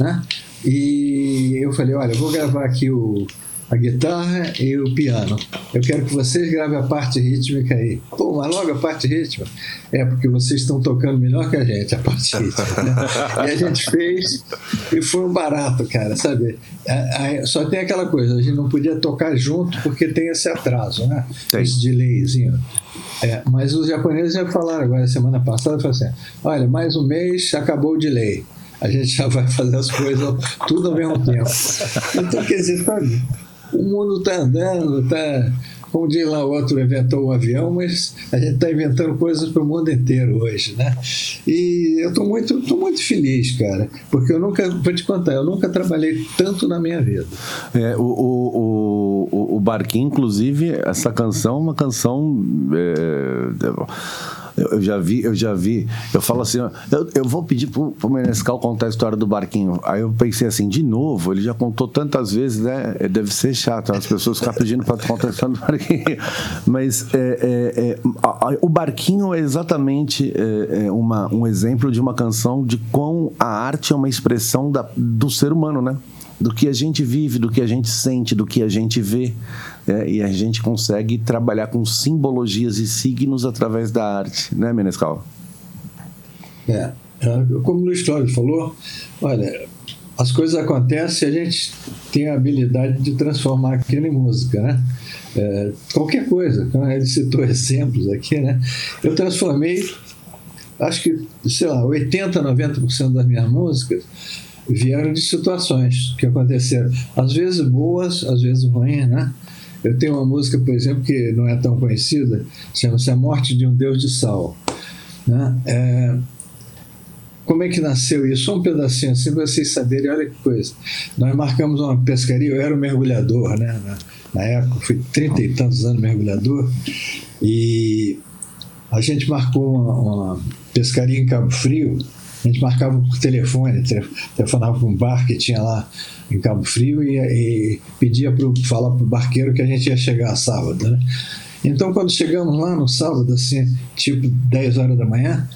né? E eu falei, olha, vou gravar aqui o, a guitarra e o piano. Eu quero que vocês gravem a parte rítmica aí. Pô, mas logo a parte rítmica? É, porque vocês estão tocando melhor que a gente, a parte rítmica. Né? E a gente fez e foi um barato, cara, sabe? Só tem aquela coisa, a gente não podia tocar junto porque tem esse atraso, né? Tem. Esse delayzinho. É, mas os japoneses já falaram agora, semana passada, falaram assim, olha, mais um mês, acabou o delay a gente já vai fazer as coisas tudo ao mesmo tempo. Então, quer dizer, sabe, o mundo está andando, está. Como diz lá, o outro inventou um avião, mas a gente está inventando coisas para o mundo inteiro hoje, né? E eu estou muito, tô muito feliz, cara, porque eu nunca, vou te contar, eu nunca trabalhei tanto na minha vida. É, o, o, o, o Barquinho, inclusive, essa canção é uma canção. É, eu já vi, eu já vi. Eu falo assim, eu, eu vou pedir pro, pro Menescal contar a história do barquinho. Aí eu pensei assim, de novo, ele já contou tantas vezes, né? É, deve ser chato, as pessoas ficam pedindo para contar a história do barquinho. Mas é, é, é, a, a, o barquinho é exatamente é, é, uma, um exemplo de uma canção de quão a arte é uma expressão da, do ser humano, né? do que a gente vive, do que a gente sente, do que a gente vê. É, e a gente consegue trabalhar com simbologias e signos através da arte, né, Menescal? É, é como o Luiz Cláudio falou, olha, as coisas acontecem e a gente tem a habilidade de transformar aquilo em música, né? É, qualquer coisa, ele citou exemplos aqui, né? Eu transformei, acho que, sei lá, 80, 90% das minhas músicas vieram de situações que aconteceram, às vezes boas, às vezes ruins, né? Eu tenho uma música, por exemplo, que não é tão conhecida, chama-se A Morte de um Deus de Sal. Né? É, como é que nasceu isso? Só um pedacinho assim para vocês saberem, olha que coisa. Nós marcamos uma pescaria, eu era um mergulhador, né? Na, na época, fui trinta e tantos anos mergulhador, e a gente marcou uma, uma pescaria em Cabo Frio, a gente marcava por telefone, telefonava para um bar que tinha lá em Cabo Frio e, e pedia para falar para o barqueiro que a gente ia chegar sábado. Né? Então, quando chegamos lá no sábado, assim, tipo 10 horas da manhã,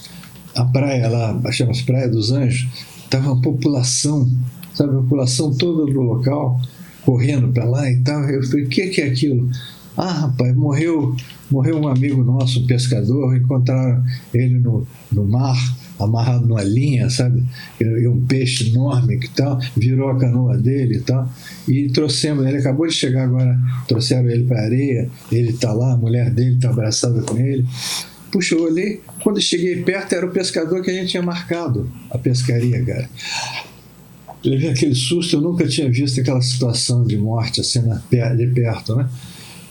a praia lá, chama-se Praia dos Anjos, estava uma população, sabe, a população toda do local, correndo para lá e tal. Eu falei, o que, que é aquilo? Ah, rapaz, morreu, morreu um amigo nosso, um pescador, encontraram ele no, no mar amarrado numa linha, sabe? E um peixe enorme que tal, virou a canoa dele e tal. E trouxemos, ele acabou de chegar agora, trouxeram ele para a areia, ele está lá, a mulher dele está abraçada com ele. Puxa, eu olhei, quando cheguei perto era o pescador que a gente tinha marcado, a pescaria, cara. Levei aquele susto, eu nunca tinha visto aquela situação de morte assim de perto, né?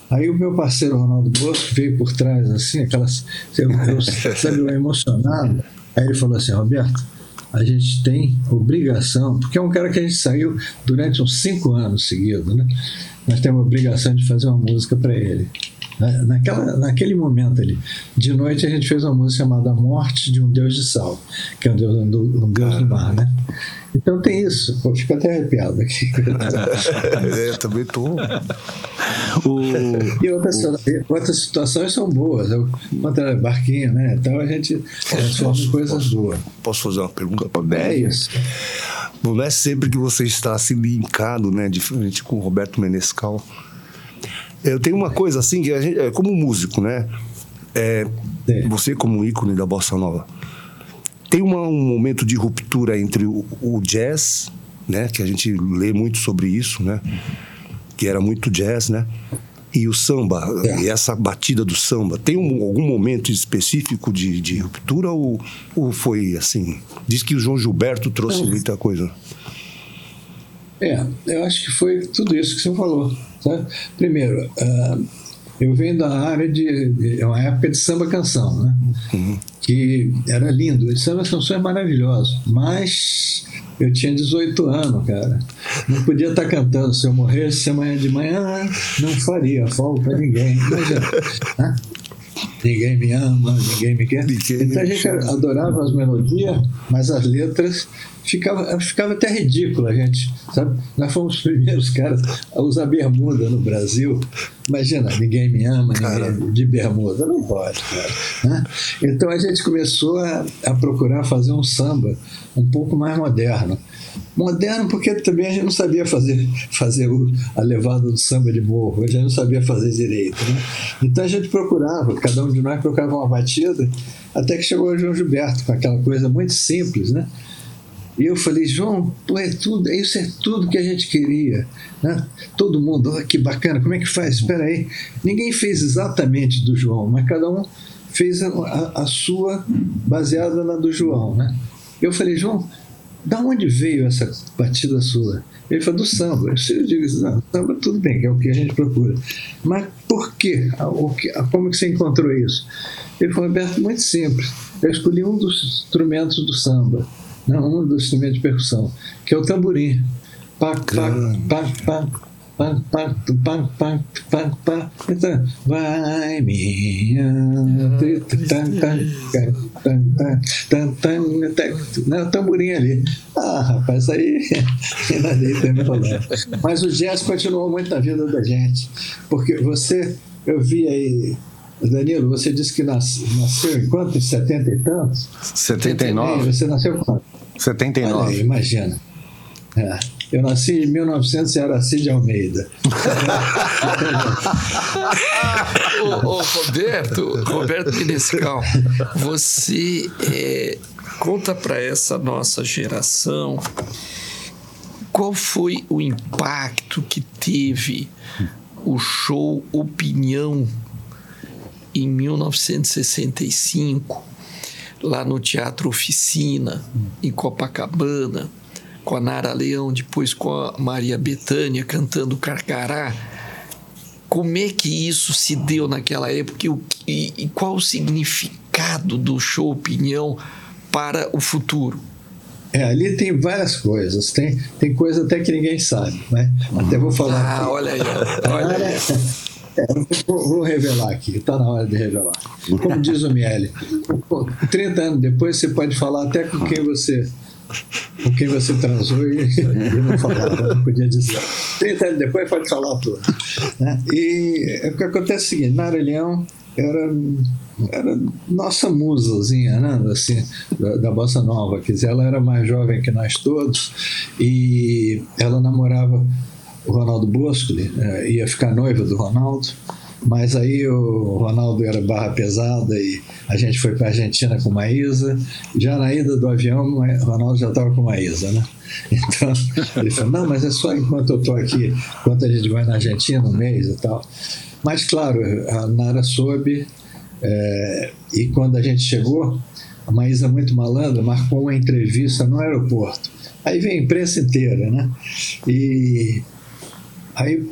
Aí o meu parceiro Ronaldo Bosco veio por trás, assim, aquelas. Eu, eu, sabe, eu emocionado. Aí ele falou assim: Roberto, a gente tem obrigação, porque é um cara que a gente saiu durante uns cinco anos seguidos, né? Nós temos obrigação de fazer uma música para ele. Naquela, naquele momento ali, de noite a gente fez uma música chamada Morte de um Deus de Sal, que é um Deus, um, um Deus do mar, né? Então tem isso, eu fico até arrepiado aqui. é, também tô. O, e outras, o, outras situações são boas, eu, contra barquinho, né? Então a gente transforma coisas posso, boas. Posso fazer uma pergunta para É isso. Não é sempre que você está assim linkado, né? Diferente com o Roberto Menescal. Eu tenho uma coisa assim, que a gente, é como músico, né? É, você como ícone da bossa nova tem uma, um momento de ruptura entre o, o, jazz, né, que a gente lê muito sobre isso, né, que era muito jazz, né, e o samba, é. e essa batida do samba. Tem um, algum momento específico de, de ruptura ou, ou, foi assim? Diz que o João Gilberto trouxe é. muita coisa. É, eu acho que foi tudo isso que você falou. Sabe? Primeiro, uh, eu venho da área de. É uma época de samba canção, né? Uhum. Que era lindo. O samba canção é maravilhoso. Mas eu tinha 18 anos, cara. Não podia estar cantando. Se eu morresse amanhã de manhã, não faria falta a ninguém. Imagina. Né? Ninguém me ama, ninguém me quer. Ninguém então a gente adorava as melodias, mas as letras ficava, ficava até ridículo a gente, sabe? Nós fomos os primeiros caras a usar bermuda no Brasil. Imagina, ninguém me ama, ninguém de bermuda. Não pode, cara. Né? Então a gente começou a, a procurar fazer um samba um pouco mais moderno. Moderno porque também a gente não sabia fazer, fazer o, a levada do samba de morro, a gente não sabia fazer direito. Né? Então a gente procurava, cada um de nós procurava uma batida, até que chegou o João Gilberto, com aquela coisa muito simples, né? E eu falei, João, pô, é tudo, isso é tudo que a gente queria. Né? Todo mundo, oh, que bacana, como é que faz? Espera aí. Ninguém fez exatamente do João, mas cada um fez a, a, a sua baseada na do João. Né? Eu falei, João, da onde veio essa batida sua? Ele falou, do samba. Eu digo, não, samba tudo bem, é o que a gente procura. Mas por quê? Como que você encontrou isso? Ele falou, Roberto, muito simples. Eu escolhi um dos instrumentos do samba, não, um dos instrumentos de percussão, que é o tamborim. Pá, pá, pá, pá, vai minha né, o tamborim ali. Ah, rapaz, aí ainda dei tem problema. Mas o jazz continuou muito na vida da gente, porque você, eu vi aí Danilo, você disse que nasceu, nasceu em quanto? Em 70 e tantos? 79. Você nasceu quando? 79. Olha aí, imagina. É. Eu nasci em 1900 em Araci de Almeida. ô, ô, Roberto, Roberto Minescal, você é, conta para essa nossa geração qual foi o impacto que teve o show Opinião em 1965 lá no Teatro Oficina em Copacabana com a Nara Leão, depois com a Maria Bethânia cantando Carcará. Como é que isso se deu naquela época e, e qual o significado do show Opinião para o futuro? É, ali tem várias coisas. Tem, tem coisa até que ninguém sabe, né? Até vou falar. Ah, aqui. olha aí. Olha aí. É, vou, vou, revelar aqui, está na hora de revelar. Como diz o Miele, 30 anos depois você pode falar até com quem você com quem você transou e, e não falava, não podia dizer. 30 anos depois pode falar tudo. Né? E é o que acontece é o seguinte, Nara Leão era, era nossa musazinha, né? assim, da, da Bossa Nova. Quer dizer, ela era mais jovem que nós todos e ela namorava o Ronaldo Bosco, eh, ia ficar noiva do Ronaldo. Mas aí o Ronaldo era barra pesada e a gente foi para a Argentina com Maísa. Já na ida do avião, o Ronaldo já estava com Maísa, né? Então ele falou: não, mas é só enquanto eu estou aqui, enquanto a gente vai na Argentina, um mês e tal. Mas claro, a Nara soube. É, e quando a gente chegou, a Maísa, muito malandra, marcou uma entrevista no aeroporto. Aí vem a imprensa inteira, né? E Aí,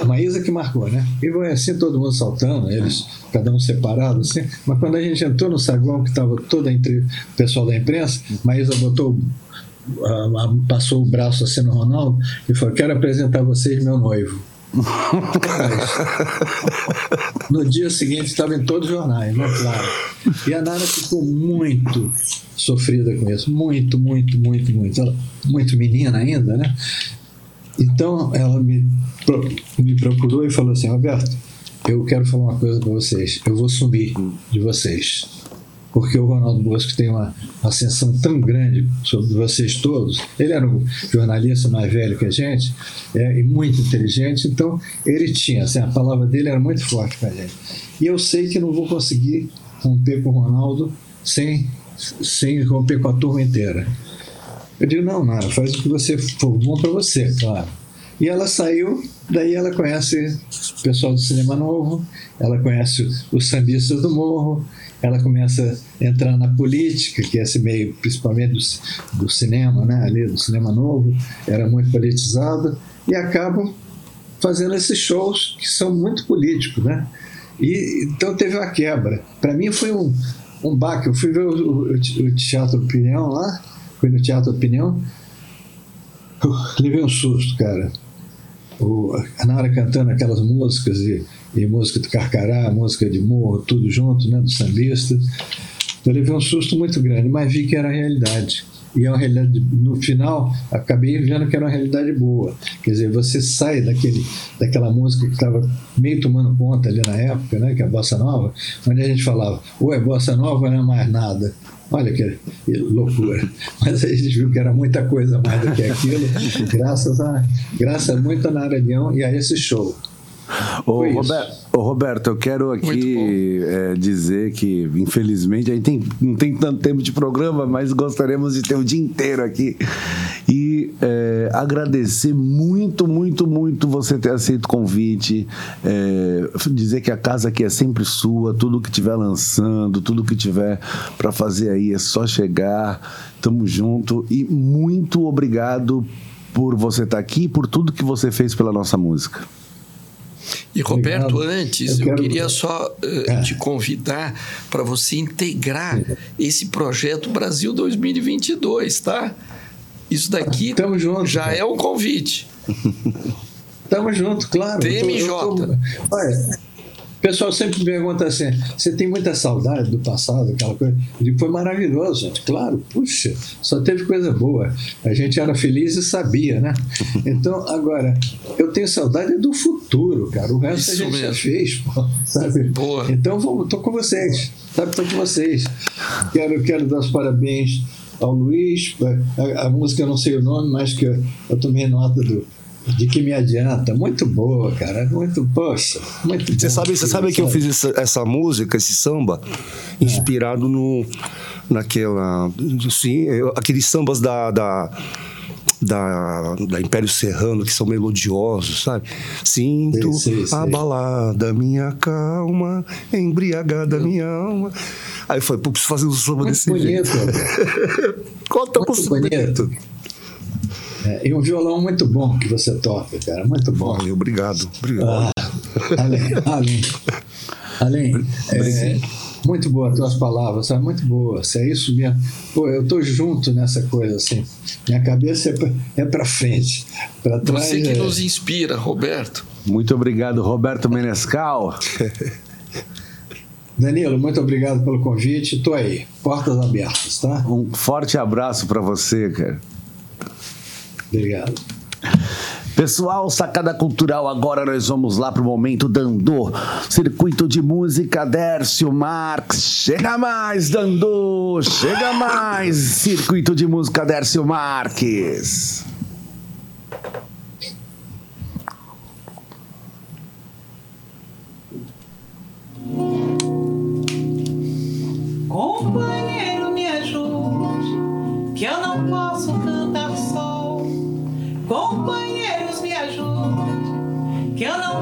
a Maísa que marcou, né? E foi assim, todo mundo saltando, eles, cada um separado, assim. Mas quando a gente entrou no saguão, que estava todo entre o pessoal da imprensa, Maísa botou, passou o braço assim no Ronaldo e falou: Quero apresentar a vocês meu noivo. no dia seguinte estava em todos os jornais, né? Claro. E a Nara ficou muito sofrida com isso, muito, muito, muito, muito. Ela, muito menina ainda, né? Então ela me, me procurou e falou assim: Roberto, eu quero falar uma coisa para vocês. Eu vou sumir de vocês. Porque o Ronaldo Bosco tem uma ascensão tão grande sobre vocês todos. Ele era um jornalista mais velho que a gente é, e muito inteligente, então ele tinha, assim, a palavra dele era muito forte para gente. E eu sei que não vou conseguir romper com o Ronaldo sem, sem romper com a turma inteira. Eu digo, não, Nara, faz o que você for bom para você, claro. E ela saiu, daí ela conhece o pessoal do Cinema Novo, ela conhece os sambistas do Morro, ela começa a entrar na política, que é esse meio, principalmente do, do cinema, né, ali do Cinema Novo, era muito politizado, e acabam fazendo esses shows que são muito políticos, né? E, então teve uma quebra. Para mim foi um, um baque. Eu fui ver o, o, o Teatro Opinião lá, fui no Teatro Opinião, levei um susto, cara. O, a Nara cantando aquelas músicas, e, e música do Carcará, música de morro, tudo junto, né, do sambista. Eu levei um susto muito grande, mas vi que era realidade. E é uma realidade, no final, acabei vendo que era uma realidade boa. Quer dizer, você sai daquele, daquela música que estava meio tomando conta ali na época, né, que é a Bossa Nova, onde a gente falava, ou é Bossa Nova ou não é mais nada. Olha que loucura. Mas a gente viu que era muita coisa mais do que aquilo, graças, a, graças muito a Nara Leão e a esse show. Ô, Roberto, ô, Roberto, eu quero aqui é, dizer que, infelizmente, a gente tem, não tem tanto tempo de programa, mas gostaríamos de ter o dia inteiro aqui. E é, agradecer muito, muito, muito você ter aceito o convite. É, dizer que a casa aqui é sempre sua, tudo que tiver lançando, tudo que tiver para fazer aí é só chegar. Tamo junto e muito obrigado por você estar aqui e por tudo que você fez pela nossa música. E Roberto, Obrigado. antes, eu, quero... eu, queria só uh, é. te convidar para você integrar esse projeto Brasil 2022, tá? Isso daqui junto, já cara. é um convite. Tamo junto, claro. TMJ. Olha, pessoal sempre me pergunta assim: você tem muita saudade do passado, aquela coisa? E foi maravilhoso, gente. Claro, puxa, só teve coisa boa. A gente era feliz e sabia, né? Então, agora, eu tenho saudade do futuro, cara. O resto Isso a gente mesmo. já fez, pô, sabe? Boa. Então, vamos, tô com vocês, sabe? Tô com vocês. Quero, quero dar os parabéns ao Luiz. A, a música eu não sei o nome, mas que eu, eu tomei nota do de que me adianta. Muito boa, cara. Muito, poxa, muito Você sabe, você sabe que eu fiz essa, essa música, esse samba, inspirado é. no, naquela. Sim, aqueles sambas da, da da, da Império Serrano, que são melodiosos, sabe? Sinto sim, sim, a balada, minha calma, embriagada minha alma. Aí foi, preciso fazer um samba desse bonito. jeito. Conta Muito bonito. É, e um violão muito bom que você toca, cara, muito bom. Valeu, obrigado, obrigado. Ah, além, além, além é, muito boa tuas palavras, sabe? Muito boa. Se é isso mesmo. Pô, eu tô junto nessa coisa assim. Minha cabeça é para é frente, para trás. Você que é... nos inspira, Roberto. Muito obrigado, Roberto Menescal. Danilo, muito obrigado pelo convite. Estou aí, portas abertas, tá? Um forte abraço para você, cara. Obrigado. Pessoal, sacada cultural, agora nós vamos lá para o momento Dandô, circuito de música Dércio Marques. Chega mais, Dandô, chega mais, circuito de música Dércio Marques. Companheiro, me ajude, que eu não posso ajude,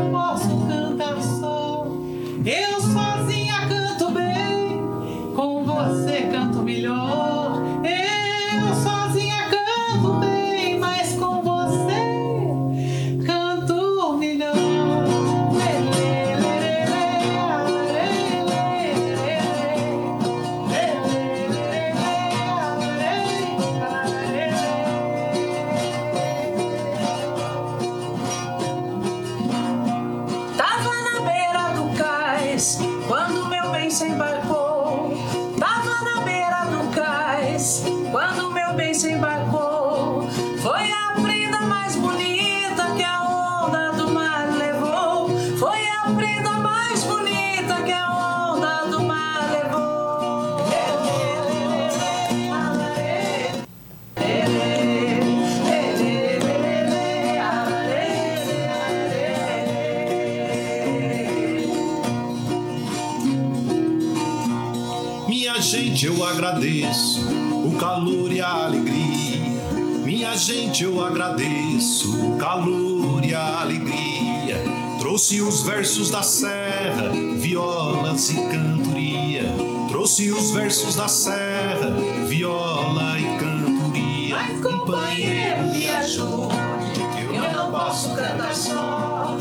Gente, eu agradeço o calor e a alegria. Trouxe os versos da serra, violas e cantoria. Trouxe os versos da serra, viola e cantoria. Mas companheiro, que eu não posso cantar só.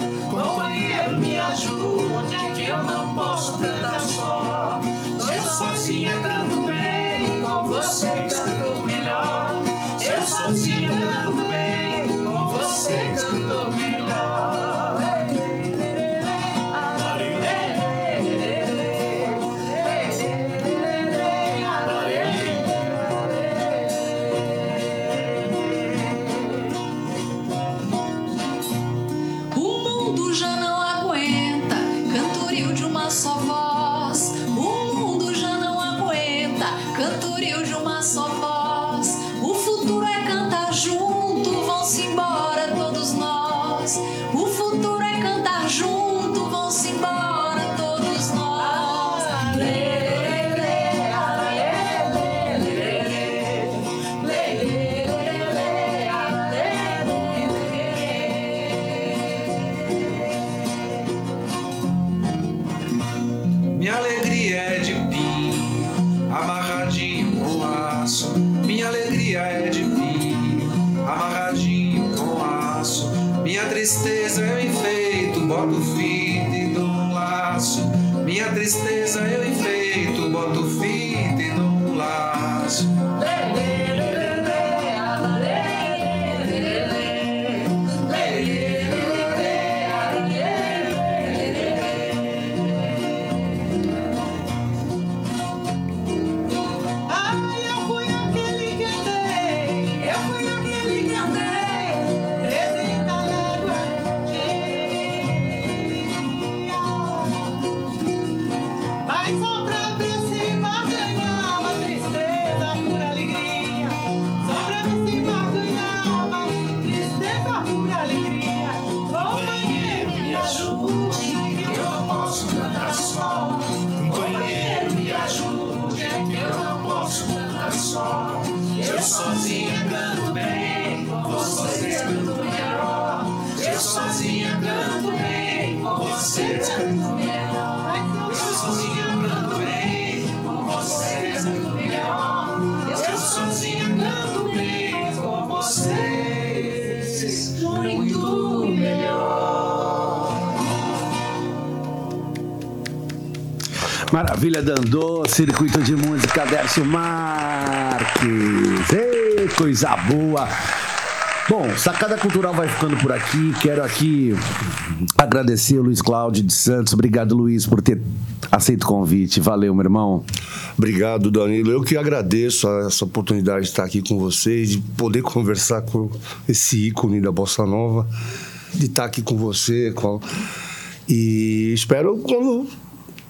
Dandô, circuito de música Dércio Marques. Ei, coisa boa. Bom, Sacada Cultural vai ficando por aqui. Quero aqui agradecer o Luiz Cláudio de Santos. Obrigado, Luiz, por ter aceito o convite. Valeu, meu irmão. Obrigado, Danilo. Eu que agradeço essa oportunidade de estar aqui com vocês, de poder conversar com esse ícone da Bossa Nova, de estar aqui com você. com- E espero quando.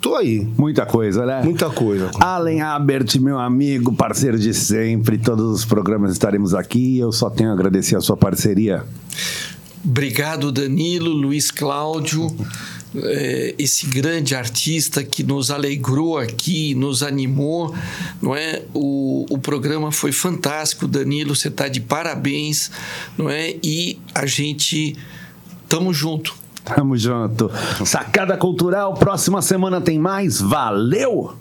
Tô aí. Muita coisa, né? Muita coisa. Allen Abert, meu amigo, parceiro de sempre. Todos os programas estaremos aqui. Eu só tenho a agradecer a sua parceria. Obrigado, Danilo, Luiz Cláudio, eh, esse grande artista que nos alegrou aqui, nos animou, não é? O, o programa foi fantástico, Danilo, você está de parabéns, não é? E a gente tamo junto. Tamo junto. Sacada Cultural, próxima semana tem mais. Valeu!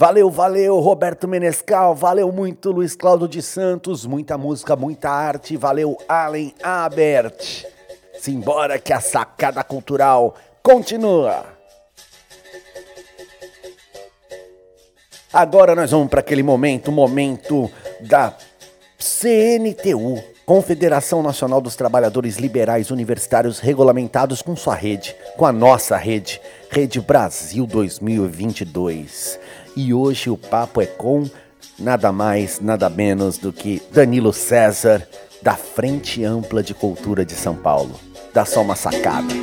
Valeu, valeu, Roberto Menescal, valeu muito, Luiz Cláudio de Santos, muita música, muita arte, valeu, Allen Abert. Simbora que a sacada cultural continua. Agora nós vamos para aquele momento, momento da CNTU, Confederação Nacional dos Trabalhadores Liberais Universitários Regulamentados com sua rede, com a nossa rede, Rede Brasil 2022. E hoje o papo é com nada mais, nada menos do que Danilo César, da Frente Ampla de Cultura de São Paulo. Dá só uma sacada.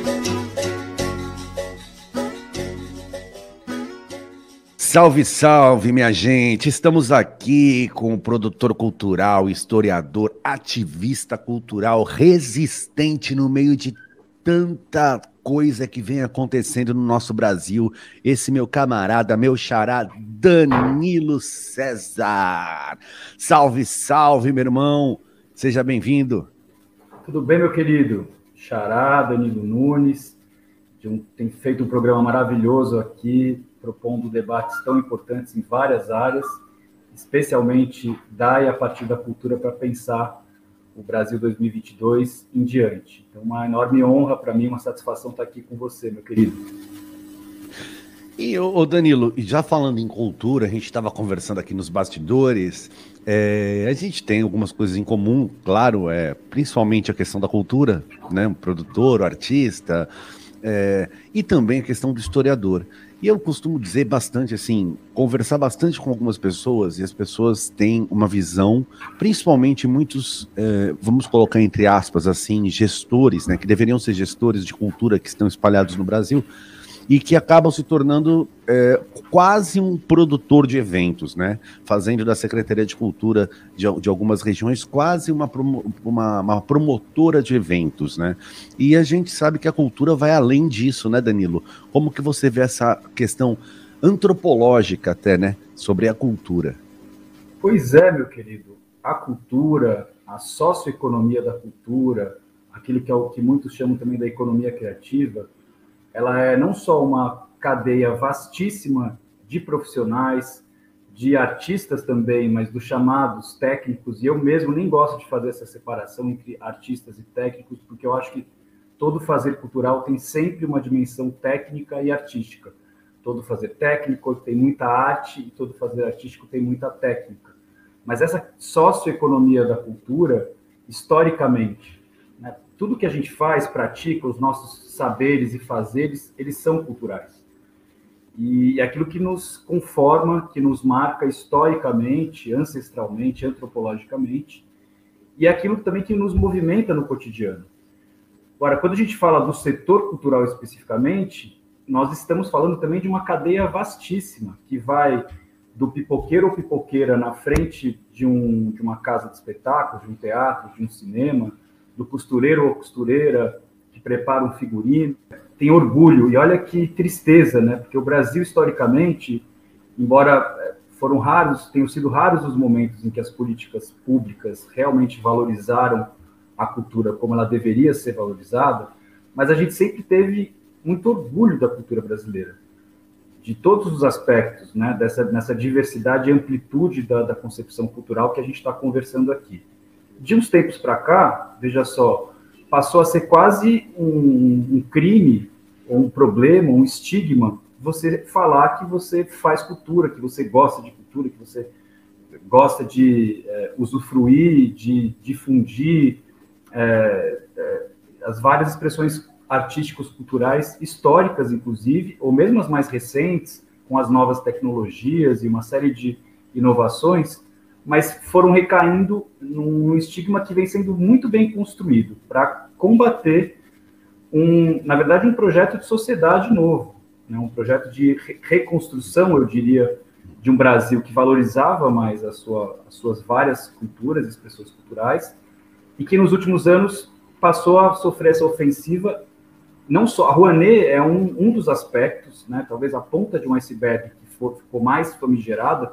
Salve, salve, minha gente! Estamos aqui com o produtor cultural, historiador, ativista cultural, resistente no meio de tanta coisa que vem acontecendo no nosso Brasil. Esse meu camarada, meu xará, Danilo César. Salve, salve, meu irmão! Seja bem-vindo. Tudo bem, meu querido? Xará, Danilo Nunes, um- tem feito um programa maravilhoso aqui, propondo debates tão importantes em várias áreas, especialmente da e a partir da cultura para pensar o Brasil 2022 em diante. Então, uma enorme honra para mim, uma satisfação estar aqui com você, meu querido. E, ô, Danilo, já falando em cultura, a gente estava conversando aqui nos bastidores, é, a gente tem algumas coisas em comum, claro, é, principalmente a questão da cultura, né, o produtor, o artista, é, e também a questão do historiador. E eu costumo dizer bastante assim, conversar bastante com algumas pessoas, e as pessoas têm uma visão, principalmente muitos, é, vamos colocar entre aspas assim, gestores, né, que deveriam ser gestores de cultura que estão espalhados no Brasil, e que acabam se tornando é, quase um produtor de eventos, né? Fazendo da Secretaria de Cultura de, de algumas regiões quase uma, promo- uma, uma promotora de eventos, né? E a gente sabe que a cultura vai além disso, né, Danilo? Como que você vê essa questão antropológica até, né? Sobre a cultura. Pois é, meu querido. A cultura, a socioeconomia da cultura, aquilo que é o que muitos chamam também da economia criativa, ela é não só uma cadeia vastíssima de profissionais, de artistas também, mas dos chamados técnicos, e eu mesmo nem gosto de fazer essa separação entre artistas e técnicos, porque eu acho que todo fazer cultural tem sempre uma dimensão técnica e artística. Todo fazer técnico tem muita arte e todo fazer artístico tem muita técnica. Mas essa socioeconomia da cultura, historicamente, tudo que a gente faz, pratica, os nossos saberes e fazeres, eles são culturais. E é aquilo que nos conforma, que nos marca historicamente, ancestralmente, antropologicamente, e é aquilo também que nos movimenta no cotidiano. Agora, quando a gente fala do setor cultural especificamente, nós estamos falando também de uma cadeia vastíssima, que vai do pipoqueiro ou pipoqueira na frente de, um, de uma casa de espetáculo, de um teatro, de um cinema, do costureiro ou costureira que prepara um figurino, tem orgulho. E olha que tristeza, né? Porque o Brasil, historicamente, embora eh, foram raros, tenham sido raros os momentos em que as políticas públicas realmente valorizaram a cultura como ela deveria ser valorizada, mas a gente sempre teve muito orgulho da cultura brasileira, de todos os aspectos, né, dessa nessa diversidade e amplitude da, da concepção cultural que a gente está conversando aqui. De uns tempos para cá, veja só, passou a ser quase um, um crime, ou um problema, um estigma, você falar que você faz cultura, que você gosta de cultura, que você gosta de é, usufruir, de difundir, é, é, as várias expressões artísticos culturais históricas, inclusive, ou mesmo as mais recentes, com as novas tecnologias e uma série de inovações, mas foram recaindo num estigma que vem sendo muito bem construído para combater um, na verdade, um projeto de sociedade novo, né? um projeto de reconstrução, eu diria, de um Brasil que valorizava mais a sua, as suas várias culturas, expressões culturais, e que nos últimos anos passou a sofrer essa ofensiva. Não só a Rouanet é um, um dos aspectos, né, talvez a ponta de um iceberg que for, ficou mais famigerada,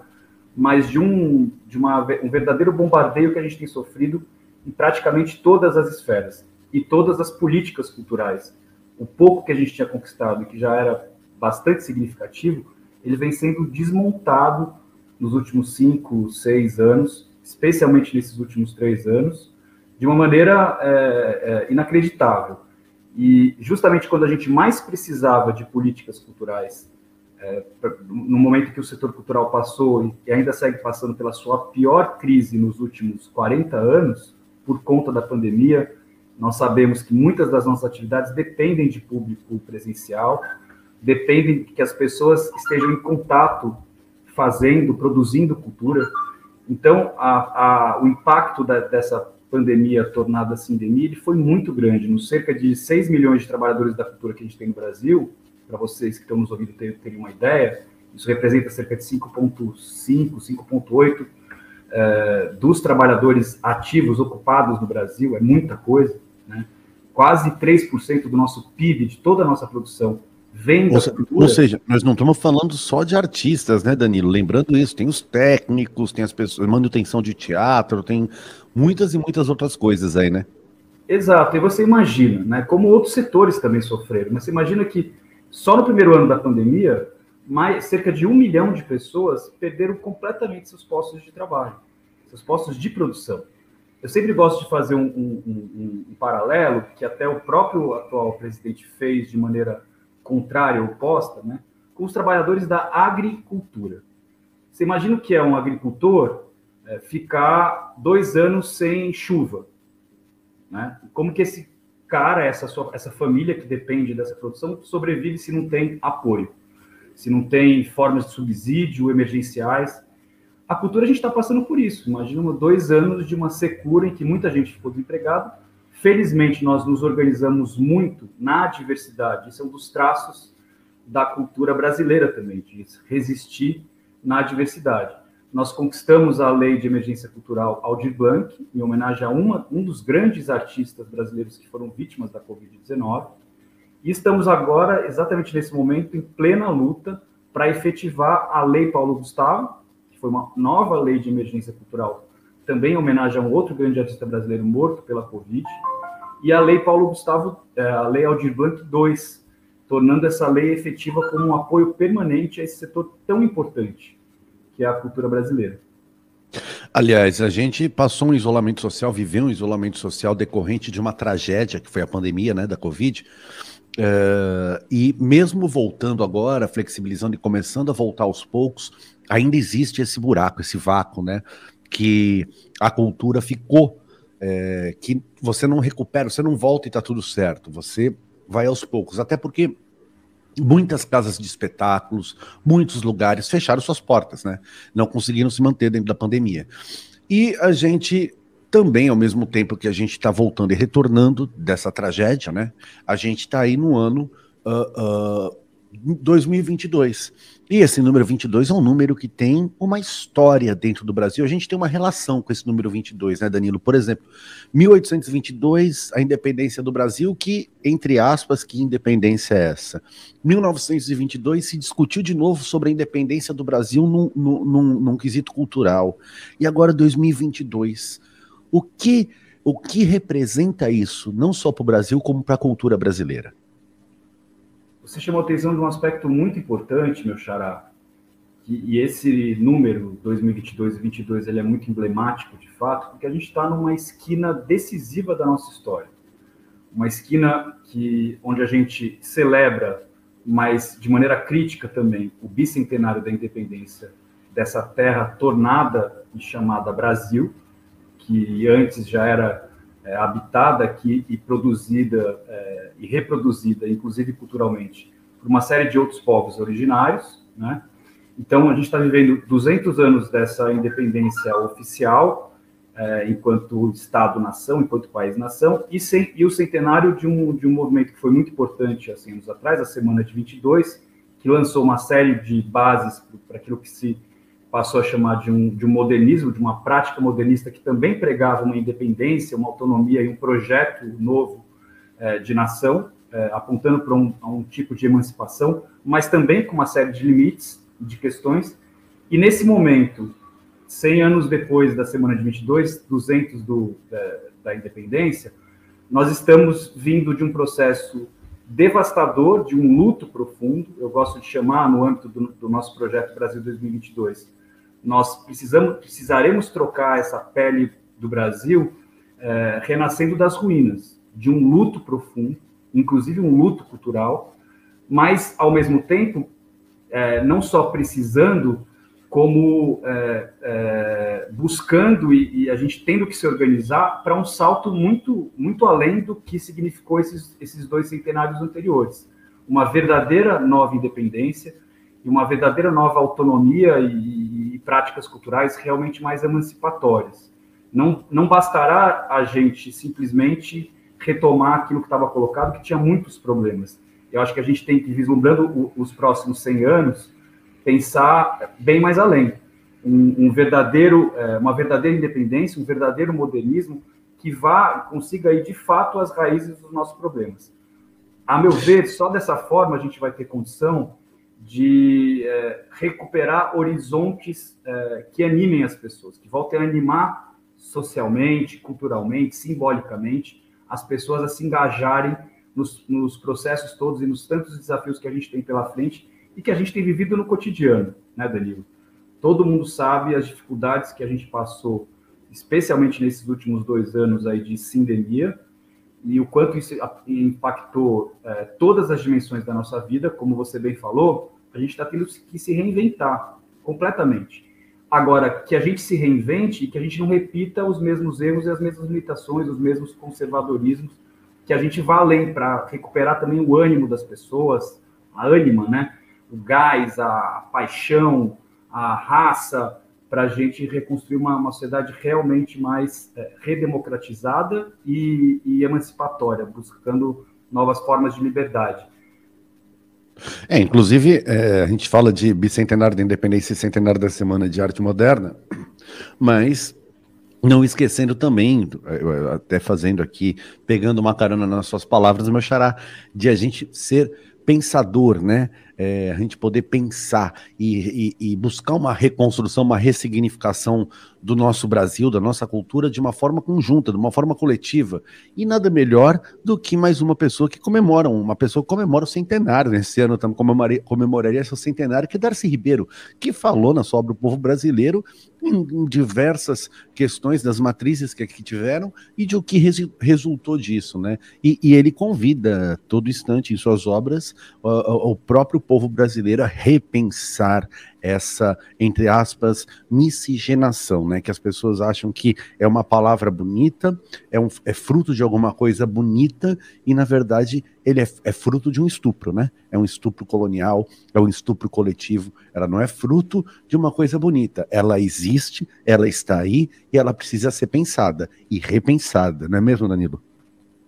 mas de um de uma, um verdadeiro bombardeio que a gente tem sofrido em praticamente todas as esferas e todas as políticas culturais. O pouco que a gente tinha conquistado que já era bastante significativo, ele vem sendo desmontado nos últimos cinco, seis anos, especialmente nesses últimos três anos, de uma maneira é, é, inacreditável. E justamente quando a gente mais precisava de políticas culturais, é, no momento que o setor cultural passou e ainda segue passando pela sua pior crise nos últimos 40 anos, por conta da pandemia, nós sabemos que muitas das nossas atividades dependem de público presencial, dependem que as pessoas estejam em contato, fazendo, produzindo cultura. Então, a, a, o impacto da, dessa pandemia tornada sindemia, ele foi muito grande. Nos cerca de 6 milhões de trabalhadores da cultura que a gente tem no Brasil, para vocês que estão nos ouvindo terem, terem uma ideia, isso representa cerca de 5,5, 5,8 é, dos trabalhadores ativos ocupados no Brasil, é muita coisa, né? Quase 3% do nosso PIB, de toda a nossa produção, vem da ou, cultura. Ou seja, nós não estamos falando só de artistas, né, Danilo? Lembrando isso, tem os técnicos, tem as pessoas, manutenção de teatro, tem muitas e muitas outras coisas aí, né? Exato, e você imagina, né, como outros setores também sofreram, mas você imagina que só no primeiro ano da pandemia, mais, cerca de um milhão de pessoas perderam completamente seus postos de trabalho, seus postos de produção. Eu sempre gosto de fazer um, um, um, um paralelo que até o próprio atual presidente fez de maneira contrária, oposta, né, com os trabalhadores da agricultura. Você imagina o que é um agricultor é, ficar dois anos sem chuva. Né? Como que esse cara, essa, sua, essa família que depende dessa produção, sobrevive se não tem apoio, se não tem formas de subsídio emergenciais. A cultura a gente está passando por isso. Imagina dois anos de uma secura em que muita gente ficou desempregada. Felizmente, nós nos organizamos muito na diversidade. Isso é um dos traços da cultura brasileira também, de resistir na diversidade nós conquistamos a Lei de Emergência Cultural Aldir Blanc, em homenagem a uma, um dos grandes artistas brasileiros que foram vítimas da Covid-19. E estamos agora, exatamente nesse momento, em plena luta para efetivar a Lei Paulo Gustavo, que foi uma nova lei de emergência cultural, também em homenagem a um outro grande artista brasileiro morto pela Covid, e a Lei Paulo Gustavo, é, a Lei Aldir Blanc II, tornando essa lei efetiva como um apoio permanente a esse setor tão importante, que é a cultura brasileira. Aliás, a gente passou um isolamento social, viveu um isolamento social decorrente de uma tragédia, que foi a pandemia né, da Covid. Uh, e mesmo voltando agora, flexibilizando e começando a voltar aos poucos, ainda existe esse buraco, esse vácuo, né? Que a cultura ficou, é, que você não recupera, você não volta e está tudo certo. Você vai aos poucos, até porque muitas casas de espetáculos, muitos lugares fecharam suas portas, né? Não conseguiram se manter dentro da pandemia. E a gente também, ao mesmo tempo que a gente está voltando e retornando dessa tragédia, né? A gente está aí no ano uh, uh, 2022. E esse número 22 é um número que tem uma história dentro do Brasil. A gente tem uma relação com esse número 22, né, Danilo? Por exemplo, 1822, a independência do Brasil, que, entre aspas, que independência é essa? 1922 se discutiu de novo sobre a independência do Brasil num, num, num, quesito cultural. E agora 2022. O que, o que representa isso, não só para o Brasil, como para a cultura brasileira? Você chamou atenção de um aspecto muito importante, meu xará, e esse número 2022 e 22 ele é muito emblemático, de fato, porque a gente está numa esquina decisiva da nossa história. Uma esquina que, onde a gente celebra, mas de maneira crítica também, o bicentenário da independência dessa terra tornada e chamada Brasil, que antes já era é, habitada aqui e produzida é, e reproduzida, inclusive culturalmente, por uma série de outros povos originários, né? Então, a gente está vivendo 200 anos dessa independência oficial, é, enquanto Estado-nação, enquanto país-nação, e, e, o centenário de um, de um movimento que foi muito importante, assim, anos atrás, a Semana de 22, que lançou uma série de bases para aquilo que se passou a chamar de um, de um modernismo, de uma prática modernista que também pregava uma independência, uma autonomia e um projeto novo é, de nação, é, apontando para um, um, tipo de emancipação, mas também com uma série de limites, de questões. E nesse momento, 100 anos depois da Semana de 22, 200 do, da, da independência, nós estamos vindo de um processo devastador, de um luto profundo, eu gosto de chamar, no âmbito do, do nosso projeto Brasil 2022, nós precisamos, precisaremos trocar essa pele do Brasil é, renascendo das ruínas, de um luto profundo, inclusive um luto cultural, mas, ao mesmo tempo, é, não só precisando, como é, é buscando e, e, a gente tendo que se organizar para um salto muito, muito além do que significou esses, esses dois centenários anteriores. Uma verdadeira nova independência e uma verdadeira nova autonomia e, práticas culturais realmente mais emancipatórias. Não, não bastará a gente simplesmente retomar aquilo que estava colocado, que tinha muitos problemas. Eu acho que a gente tem que, vislumbrando o, os próximos 100 anos, pensar bem mais além. Um, um verdadeiro, é, uma verdadeira independência, um verdadeiro modernismo que vá, consiga ir de fato às raízes dos nossos problemas. A meu ver, só dessa forma a gente vai ter condição de é, recuperar horizontes é, que animem as pessoas, que voltem a animar socialmente, culturalmente, simbolicamente, as pessoas a se engajarem nos, nos, processos todos e nos tantos desafios que a gente tem pela frente e que a gente tem vivido no cotidiano, né, Danilo? Todo mundo sabe as dificuldades que a gente passou, especialmente nesses últimos dois anos aí de sindemia, e o quanto isso impactou é, todas as dimensões da nossa vida, como você bem falou, a gente está tendo que se reinventar completamente. Agora, que a gente se reinvente e que a gente não repita os mesmos erros e as mesmas limitações, os mesmos conservadorismos, que a gente vá além para recuperar também o ânimo das pessoas, a ânima, né? O gás, a paixão, a raça, para a gente reconstruir uma, uma, sociedade realmente mais é, redemocratizada e, e emancipatória, buscando novas formas de liberdade. É, inclusive, é, a gente fala de bicentenário da independência e centenário da Semana de Arte Moderna, mas não esquecendo também, até fazendo aqui, pegando uma carona nas suas palavras, meu xará, de a gente ser pensador, né? É, a gente poder pensar e, e, e, buscar uma reconstrução, uma ressignificação do nosso Brasil, da nossa cultura, de uma forma conjunta, de uma forma coletiva. E nada melhor do que mais uma pessoa que comemora, uma pessoa que comemora o centenário. Nesse ano também comemoraria seu centenário, que é Darcy Ribeiro, que falou na sua obra O Povo Brasileiro em, diversas questões das matrizes que aqui tiveram e de o que res, resultou disso, né? E, e, ele convida todo instante em suas obras o, o próprio povo brasileiro a repensar essa, entre aspas, miscigenação, né? Que as pessoas acham que é uma palavra bonita, é, um, é fruto de alguma coisa bonita, e na verdade ele é, é, fruto de um estupro, né? É um estupro colonial, é um estupro coletivo. Ela não é fruto de uma coisa bonita. Ela existe, ela está aí e ela precisa ser pensada e repensada, não é mesmo, Danilo?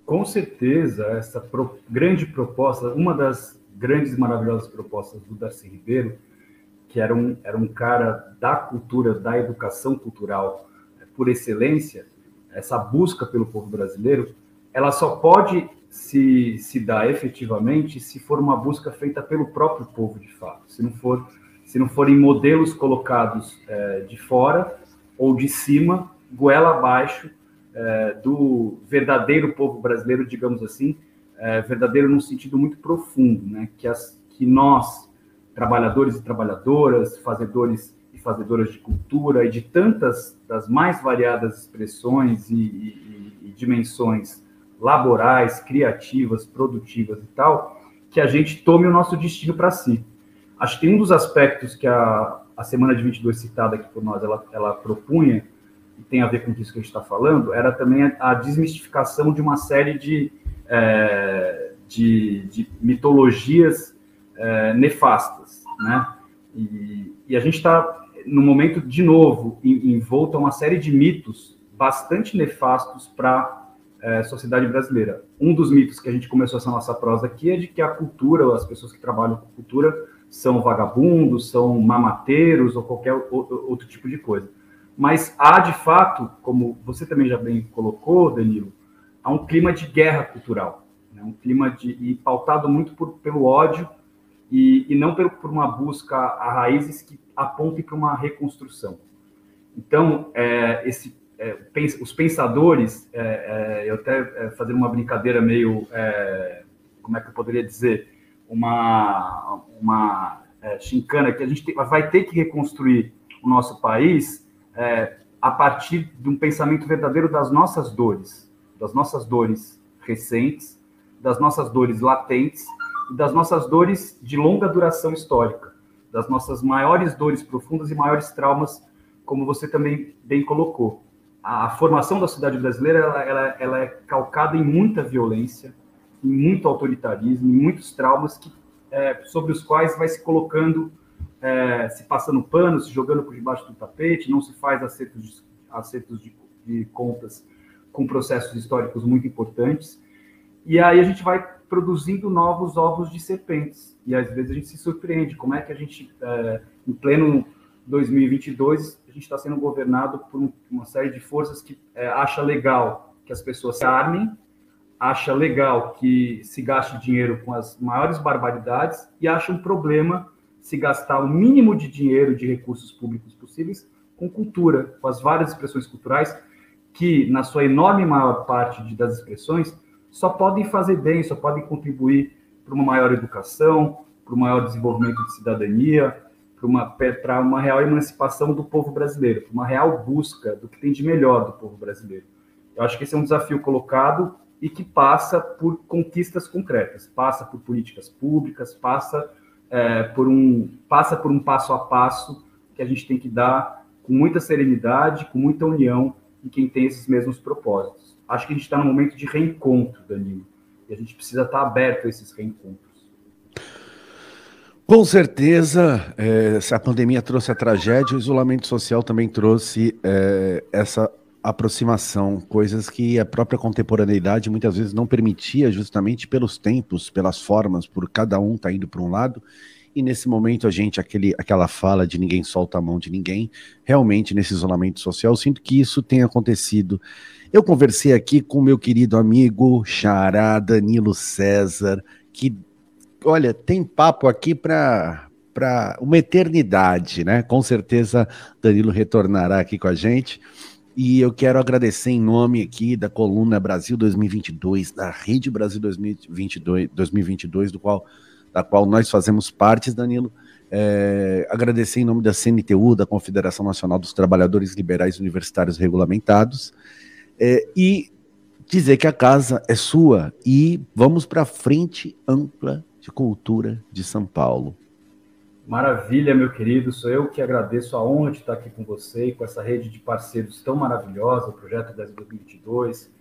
Com certeza, essa pro, grande proposta, uma das grandes e maravilhosas propostas do Darcy Ribeiro que era um, era um cara da cultura, da educação cultural é, por excelência, essa busca pelo povo brasileiro, ela só pode se, se dar efetivamente se for uma busca feita pelo próprio povo de fato, se não for se não forem modelos colocados é, de fora ou de cima, goela abaixo é, do verdadeiro povo brasileiro, digamos assim, é, verdadeiro num sentido muito profundo, né? que, as, que nós, trabalhadores e trabalhadoras, fazedores e fazedoras de cultura e de tantas das mais variadas expressões e, e, e dimensões laborais, criativas, produtivas e tal, que a gente tome o nosso destino para si. Acho que um dos aspectos que a, a Semana de 22 citada aqui por nós, ela, ela propunha, e tem a ver com isso que a gente está falando, era também a, desmistificação de uma série de, é, de, de mitologias é, nefastas, né? E, e a gente está no momento de novo envolto a uma série de mitos bastante nefastos para a é, sociedade brasileira. Um dos mitos que a gente começou essa nossa prosa aqui é de que a cultura, as pessoas que trabalham com cultura, são vagabundos, são mamateiros ou qualquer outro tipo de coisa. Mas há, de fato, como você também já bem colocou, Danilo, há um clima de guerra cultural, né? um clima de e pautado muito por, pelo ódio e, e não por, uma busca a raízes que apontem para uma reconstrução. Então, é, esse, é, os pensadores, é, é eu até é, fazer uma brincadeira meio, é, como é que eu poderia dizer, uma, uma chincana, que a gente tem, vai ter que reconstruir o nosso país a partir de um pensamento verdadeiro das nossas dores, das nossas dores recentes, das nossas dores latentes das nossas dores de longa duração histórica, das nossas maiores dores profundas e maiores traumas, como você também bem colocou. A, formação da sociedade brasileira ela, ela, ela, é calcada em muita violência, em muito autoritarismo, em muitos traumas que, é, sobre os quais vai se colocando, é, se passando pano, se jogando por debaixo do tapete, não se faz acertos de, acertos de, de contas com processos históricos muito importantes. E aí a gente vai produzindo novos ovos de serpentes. E às vezes a gente se surpreende como é que a gente, é, em pleno 2022, a gente está sendo governado por uma série de forças que é, acha legal que as pessoas se armem, acha legal que se gaste dinheiro com as maiores barbaridades e acha um problema se gastar o mínimo de dinheiro de recursos públicos possíveis com cultura, com as várias expressões culturais que, na sua enorme maior parte de, das expressões, só podem fazer bem, só podem contribuir para uma maior educação, para um maior desenvolvimento de cidadania, para uma, para uma real emancipação do povo brasileiro, para uma real busca do que tem de melhor do povo brasileiro. Eu acho que esse é um desafio colocado e que passa por conquistas concretas, passa por políticas públicas, passa, é, por, um, passa por um passo a passo que a gente tem que dar com muita serenidade, com muita união em quem tem esses mesmos propósitos acho que a gente está num momento de reencontro, Danilo. E a gente precisa estar tá aberto a esses reencontros. Com certeza, é, a pandemia trouxe a tragédia, o isolamento social também trouxe é, essa aproximação, coisas que a própria contemporaneidade muitas vezes não permitia, justamente pelos tempos, pelas formas, por cada um tá indo para um lado. E nesse momento a gente, aquele, aquela fala de ninguém solta a mão de ninguém, realmente nesse isolamento social, sinto que isso tem acontecido. Eu conversei aqui com meu querido amigo Xará Danilo César, que olha, tem papo aqui para para uma eternidade, né? Com certeza Danilo retornará aqui com a gente. E eu quero agradecer em nome aqui da coluna Brasil 2022, da Rede Brasil 2022, 2022 do qual, da qual nós fazemos parte, Danilo. É, agradecer em nome da CNTU, da Confederação Nacional dos Trabalhadores Liberais Universitários Regulamentados, é, e dizer que a casa é sua e vamos para a frente ampla de cultura de São Paulo. Maravilha, meu querido. Sou eu que agradeço a honra de estar aqui com você e com essa rede de parceiros tão maravilhosa, o Projeto 10 2022,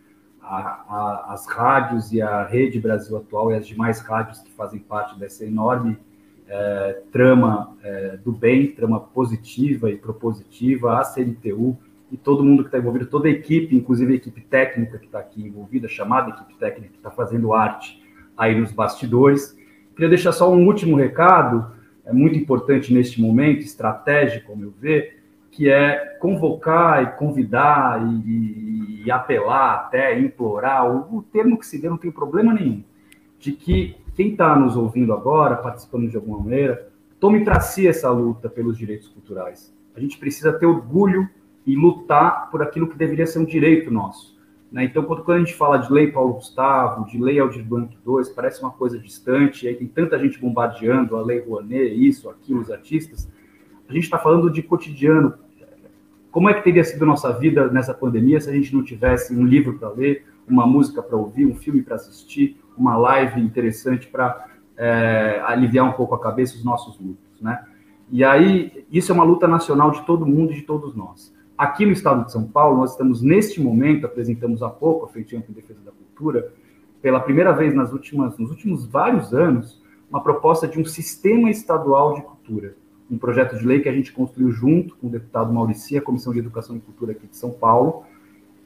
a, a, as rádios e a Rede Brasil Atual e as demais rádios que fazem parte dessa enorme é, trama é, do bem, trama positiva e propositiva, a CNTU e todo mundo que está envolvido, toda a equipe, inclusive a equipe técnica que está aqui envolvida, chamada equipe técnica que está fazendo arte aí nos bastidores. Queria deixar só um último recado é muito importante neste momento, estratégico, como eu ver, que é convocar e convidar e, e, e apelar até, implorar, o, o, termo que se dê não tem problema nenhum, de que quem está nos ouvindo agora, participando de alguma maneira, tome para si essa luta pelos direitos culturais. A gente precisa ter orgulho e lutar por aquilo que deveria ser um direito nosso. Né? Então, quando, a gente fala de lei Paulo Gustavo, de lei Aldir Blanc II, parece uma coisa distante, aí tem tanta gente bombardeando a lei Rouanet, isso, aquilo, os artistas. A gente está falando de cotidiano. Como é que teria sido nossa vida nessa pandemia se a gente não tivesse um livro para ler, uma música para ouvir, um filme para assistir, uma live interessante para é, aliviar um pouco a cabeça os nossos lutos, né? E aí, isso é uma luta nacional de todo mundo e de todos nós. Aqui no estado de São Paulo, nós estamos neste momento, apresentamos há pouco a Frente em Defesa da Cultura, pela primeira vez nas últimas, nos últimos vários anos, uma proposta de um sistema estadual de cultura. Um projeto de lei que a gente construiu junto com o deputado Maurici, a Comissão de Educação e Cultura aqui de São Paulo,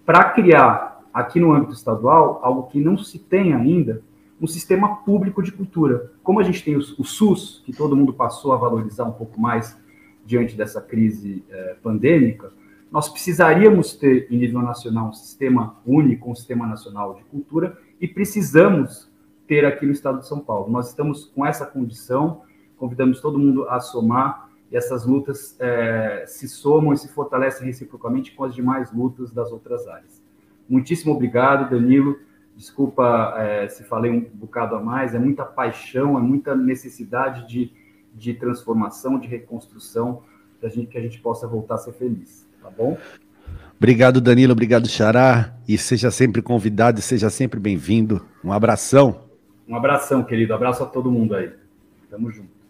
para criar aqui no âmbito estadual algo que não se tem ainda, um sistema público de cultura. Como a gente tem o, o SUS, que todo mundo passou a valorizar um pouco mais diante dessa crise eh, pandêmica, nós precisaríamos ter, em nível nacional, um sistema único, um sistema nacional de cultura, e precisamos ter aqui no estado de São Paulo. Nós estamos com essa condição, convidamos todo mundo a somar, e essas lutas é, se somam e se fortalecem reciprocamente com as demais lutas das outras áreas. Muitíssimo obrigado, Danilo. Desculpa é, se falei um bocado a mais, é muita paixão, é muita necessidade de, de transformação, de reconstrução, para que a gente possa voltar a ser feliz tá bom? Obrigado, Danilo. Obrigado, Xará. E seja sempre convidado e seja sempre bem-vindo. Um abração. Um abração, querido. Abraço a todo mundo aí. Tamo junto.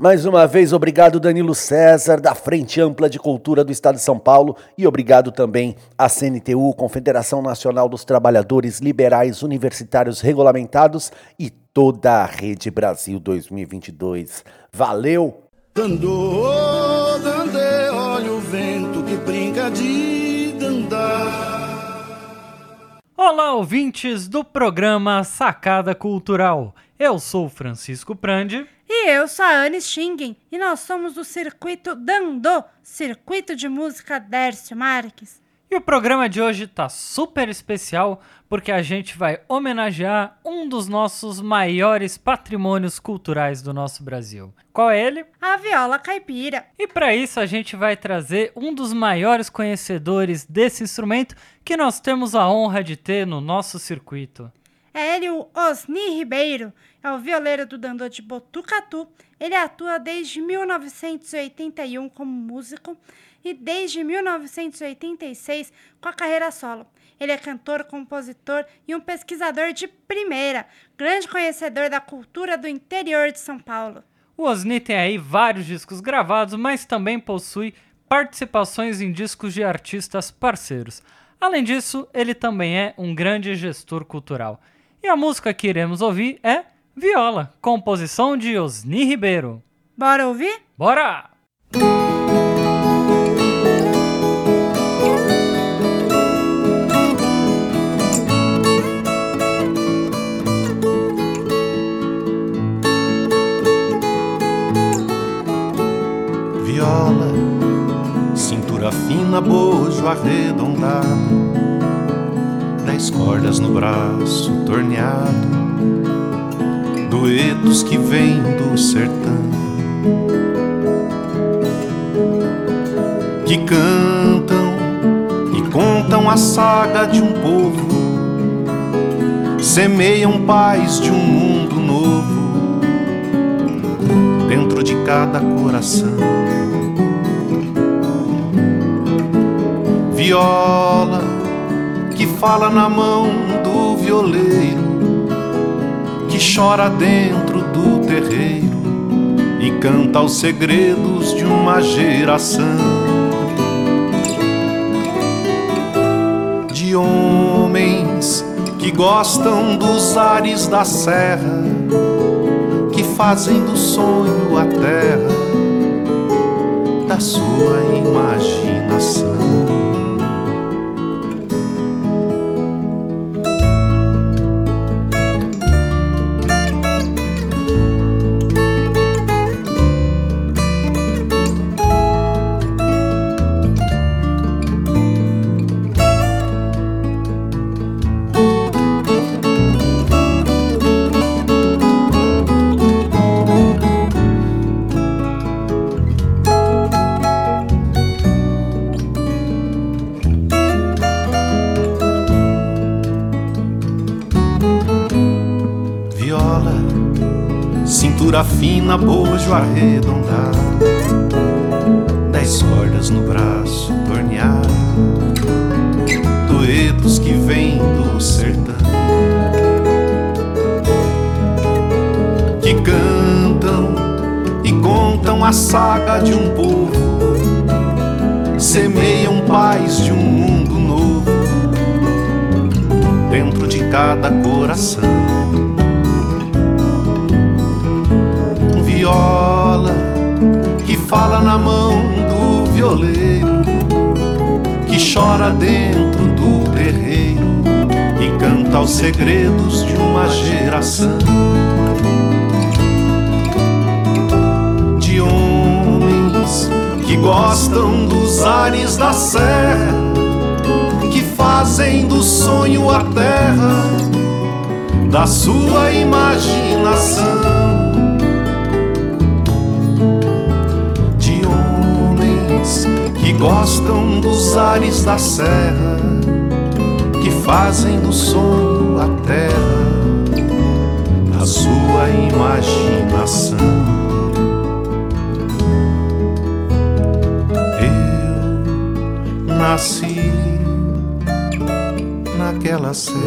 Mais uma vez, obrigado Danilo César, da Frente Ampla de Cultura do Estado de São Paulo, e obrigado também à CNTU, Confederação Nacional dos Trabalhadores Liberais Universitários Regulamentados, e toda a Rede Brasil 2022. Valeu! De andar. Olá, ouvintes do programa Sacada Cultural. Eu sou Francisco Prandi. E eu sou a Anne Schingen. E nós somos do Circuito Dandô, Circuito de Música Dércio Marques. E o programa de hoje tá super especial porque a gente vai homenagear um dos nossos maiores patrimônios culturais do nosso Brasil. Qual é ele? A viola caipira. E para isso a gente vai trazer um dos maiores conhecedores desse instrumento que nós temos a honra de ter no nosso circuito. É ele o Osni Ribeiro, é o violeiro do Dandô de Botucatu. Ele atua desde 1981 como músico e desde 1986 com a carreira solo. Ele é cantor, compositor e um pesquisador de primeira, grande conhecedor da cultura do interior de São Paulo. O Osni tem aí vários discos gravados, mas também possui participações em discos de artistas parceiros. Além disso, ele também é um grande gestor cultural. E a música que iremos ouvir é Viola, composição de Osni Ribeiro. Bora ouvir? Bora! Cintura fina, bojo arredondado, dez cordas no braço torneado, duetos que vêm do sertão, que cantam e contam a saga de um povo, semeiam paz de um mundo novo dentro de cada coração. Viola que fala na mão do violeiro que chora dentro do terreiro e canta os segredos de uma geração de homens que gostam dos ares da serra, que fazem do sonho a terra da sua imaginação. Fina, bojo arredondado, dez cordas no braço torneado, duetos que vêm do sertão, que cantam e contam a saga de um povo, semeiam paz de um mundo novo dentro de cada coração. Viola que fala na mão do violeiro, que chora dentro do terreiro e canta os segredos de uma geração. De homens que gostam dos ares da serra, que fazem do sonho a terra da sua imaginação. Que gostam dos ares da serra, que fazem do sonho a terra da sua imaginação. Eu nasci naquela serra.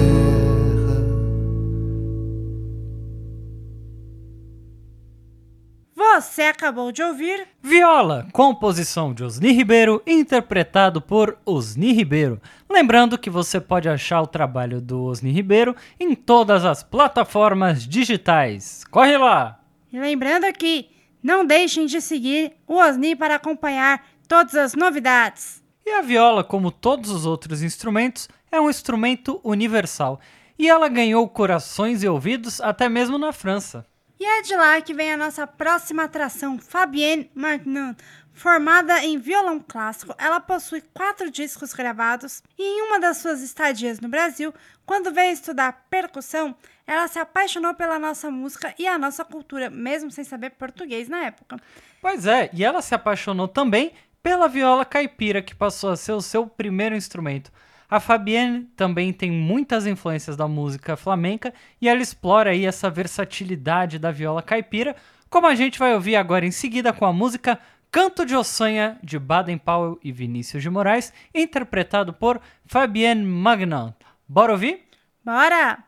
Você acabou de ouvir Viola, composição de Osni Ribeiro, interpretado por Osni Ribeiro. Lembrando que você pode achar o trabalho do Osni Ribeiro em todas as plataformas digitais. Corre lá! E lembrando aqui, não deixem de seguir o Osni para acompanhar todas as novidades. E a viola, como todos os outros instrumentos, é um instrumento universal. E ela ganhou corações e ouvidos até mesmo na França. E é de lá que vem a nossa próxima atração, Fabienne Magnan. Formada em violão clássico, ela possui quatro discos gravados e em uma das suas estadias no Brasil, quando veio estudar percussão, ela se apaixonou pela nossa música e a nossa cultura, mesmo sem saber português na época. Pois é, e ela se apaixonou também pela viola caipira, que passou a ser o seu primeiro instrumento. A Fabienne também tem muitas influências da música flamenca e ela explora aí essa versatilidade da viola caipira, como a gente vai ouvir agora em seguida com a música Canto de Ossanha, de Baden Powell e Vinícius de Moraes, interpretado por Fabienne Magnant. Bora ouvir? Bora!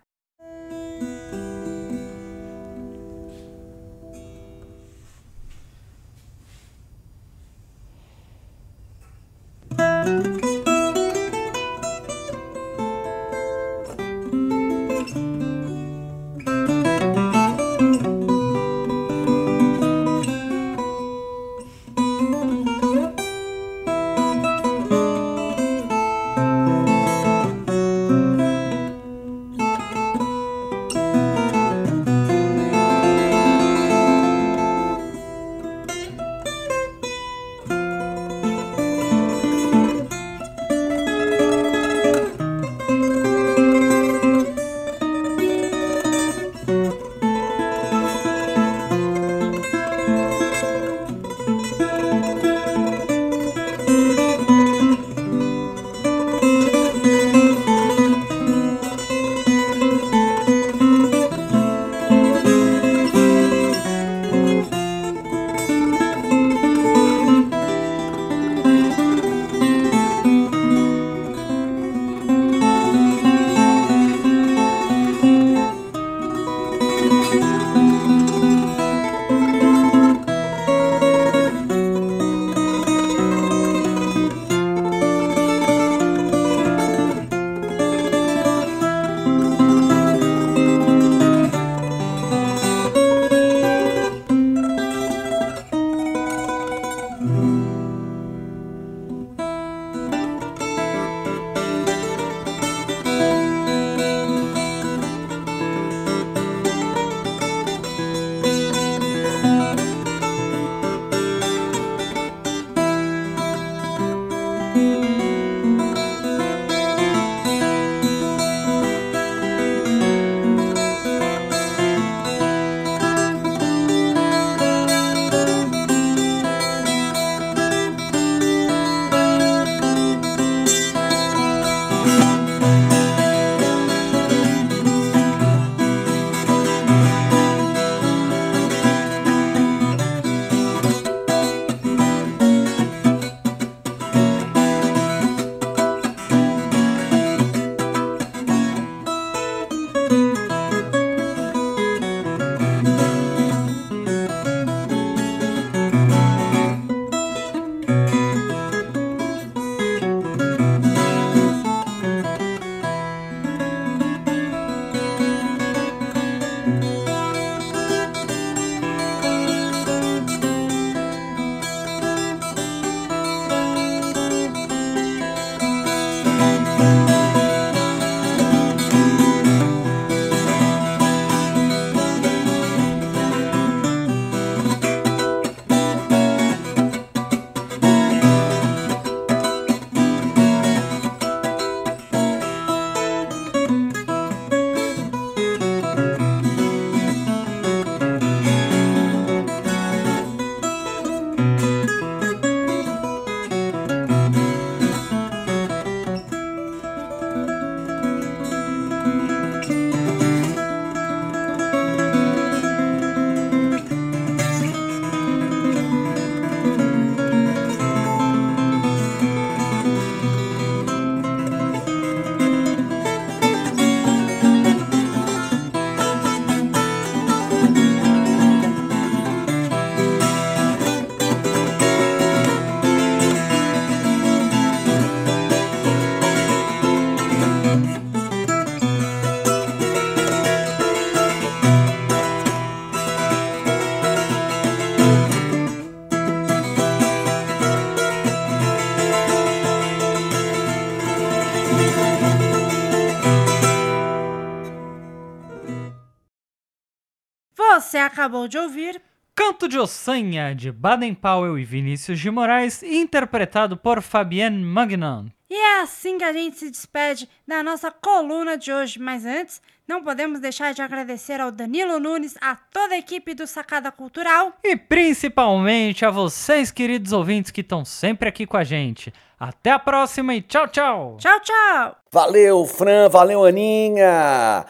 Acabou de ouvir Canto de Ossanha, de Baden Powell e Vinícius de Moraes, interpretado por Fabienne Magnan. E é assim que a gente se despede da nossa coluna de hoje. Mas antes, não podemos deixar de agradecer ao Danilo Nunes, a toda a equipe do Sacada Cultural. E principalmente a vocês, queridos ouvintes, que estão sempre aqui com a gente. Até a próxima e tchau, tchau! Tchau, tchau! Valeu, Fran, valeu, Aninha!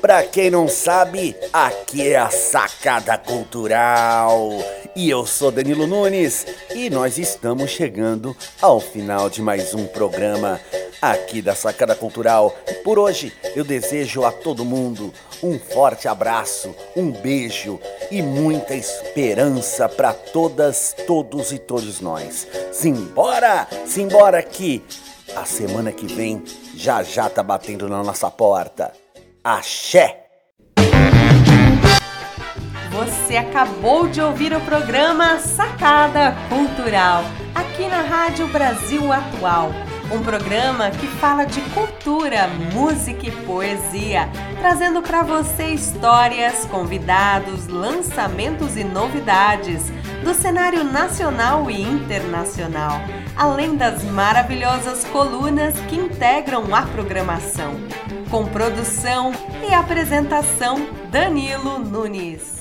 Pra quem não sabe, aqui é a Sacada Cultural. E eu sou Danilo Nunes e nós estamos chegando ao final de mais um programa aqui da Sacada Cultural. Por hoje eu desejo a todo mundo um forte abraço, um beijo e muita esperança para todas, todos e todos nós. Simbora, simbora que a semana que vem já já tá batendo na nossa porta. Axé! Você acabou de ouvir o programa Sacada Cultural, aqui na Rádio Brasil Atual. Um programa que fala de cultura, música e poesia, trazendo para você histórias, convidados, lançamentos e novidades do cenário nacional e internacional, além das maravilhosas colunas que integram a programação. Com produção e apresentação Danilo Nunes.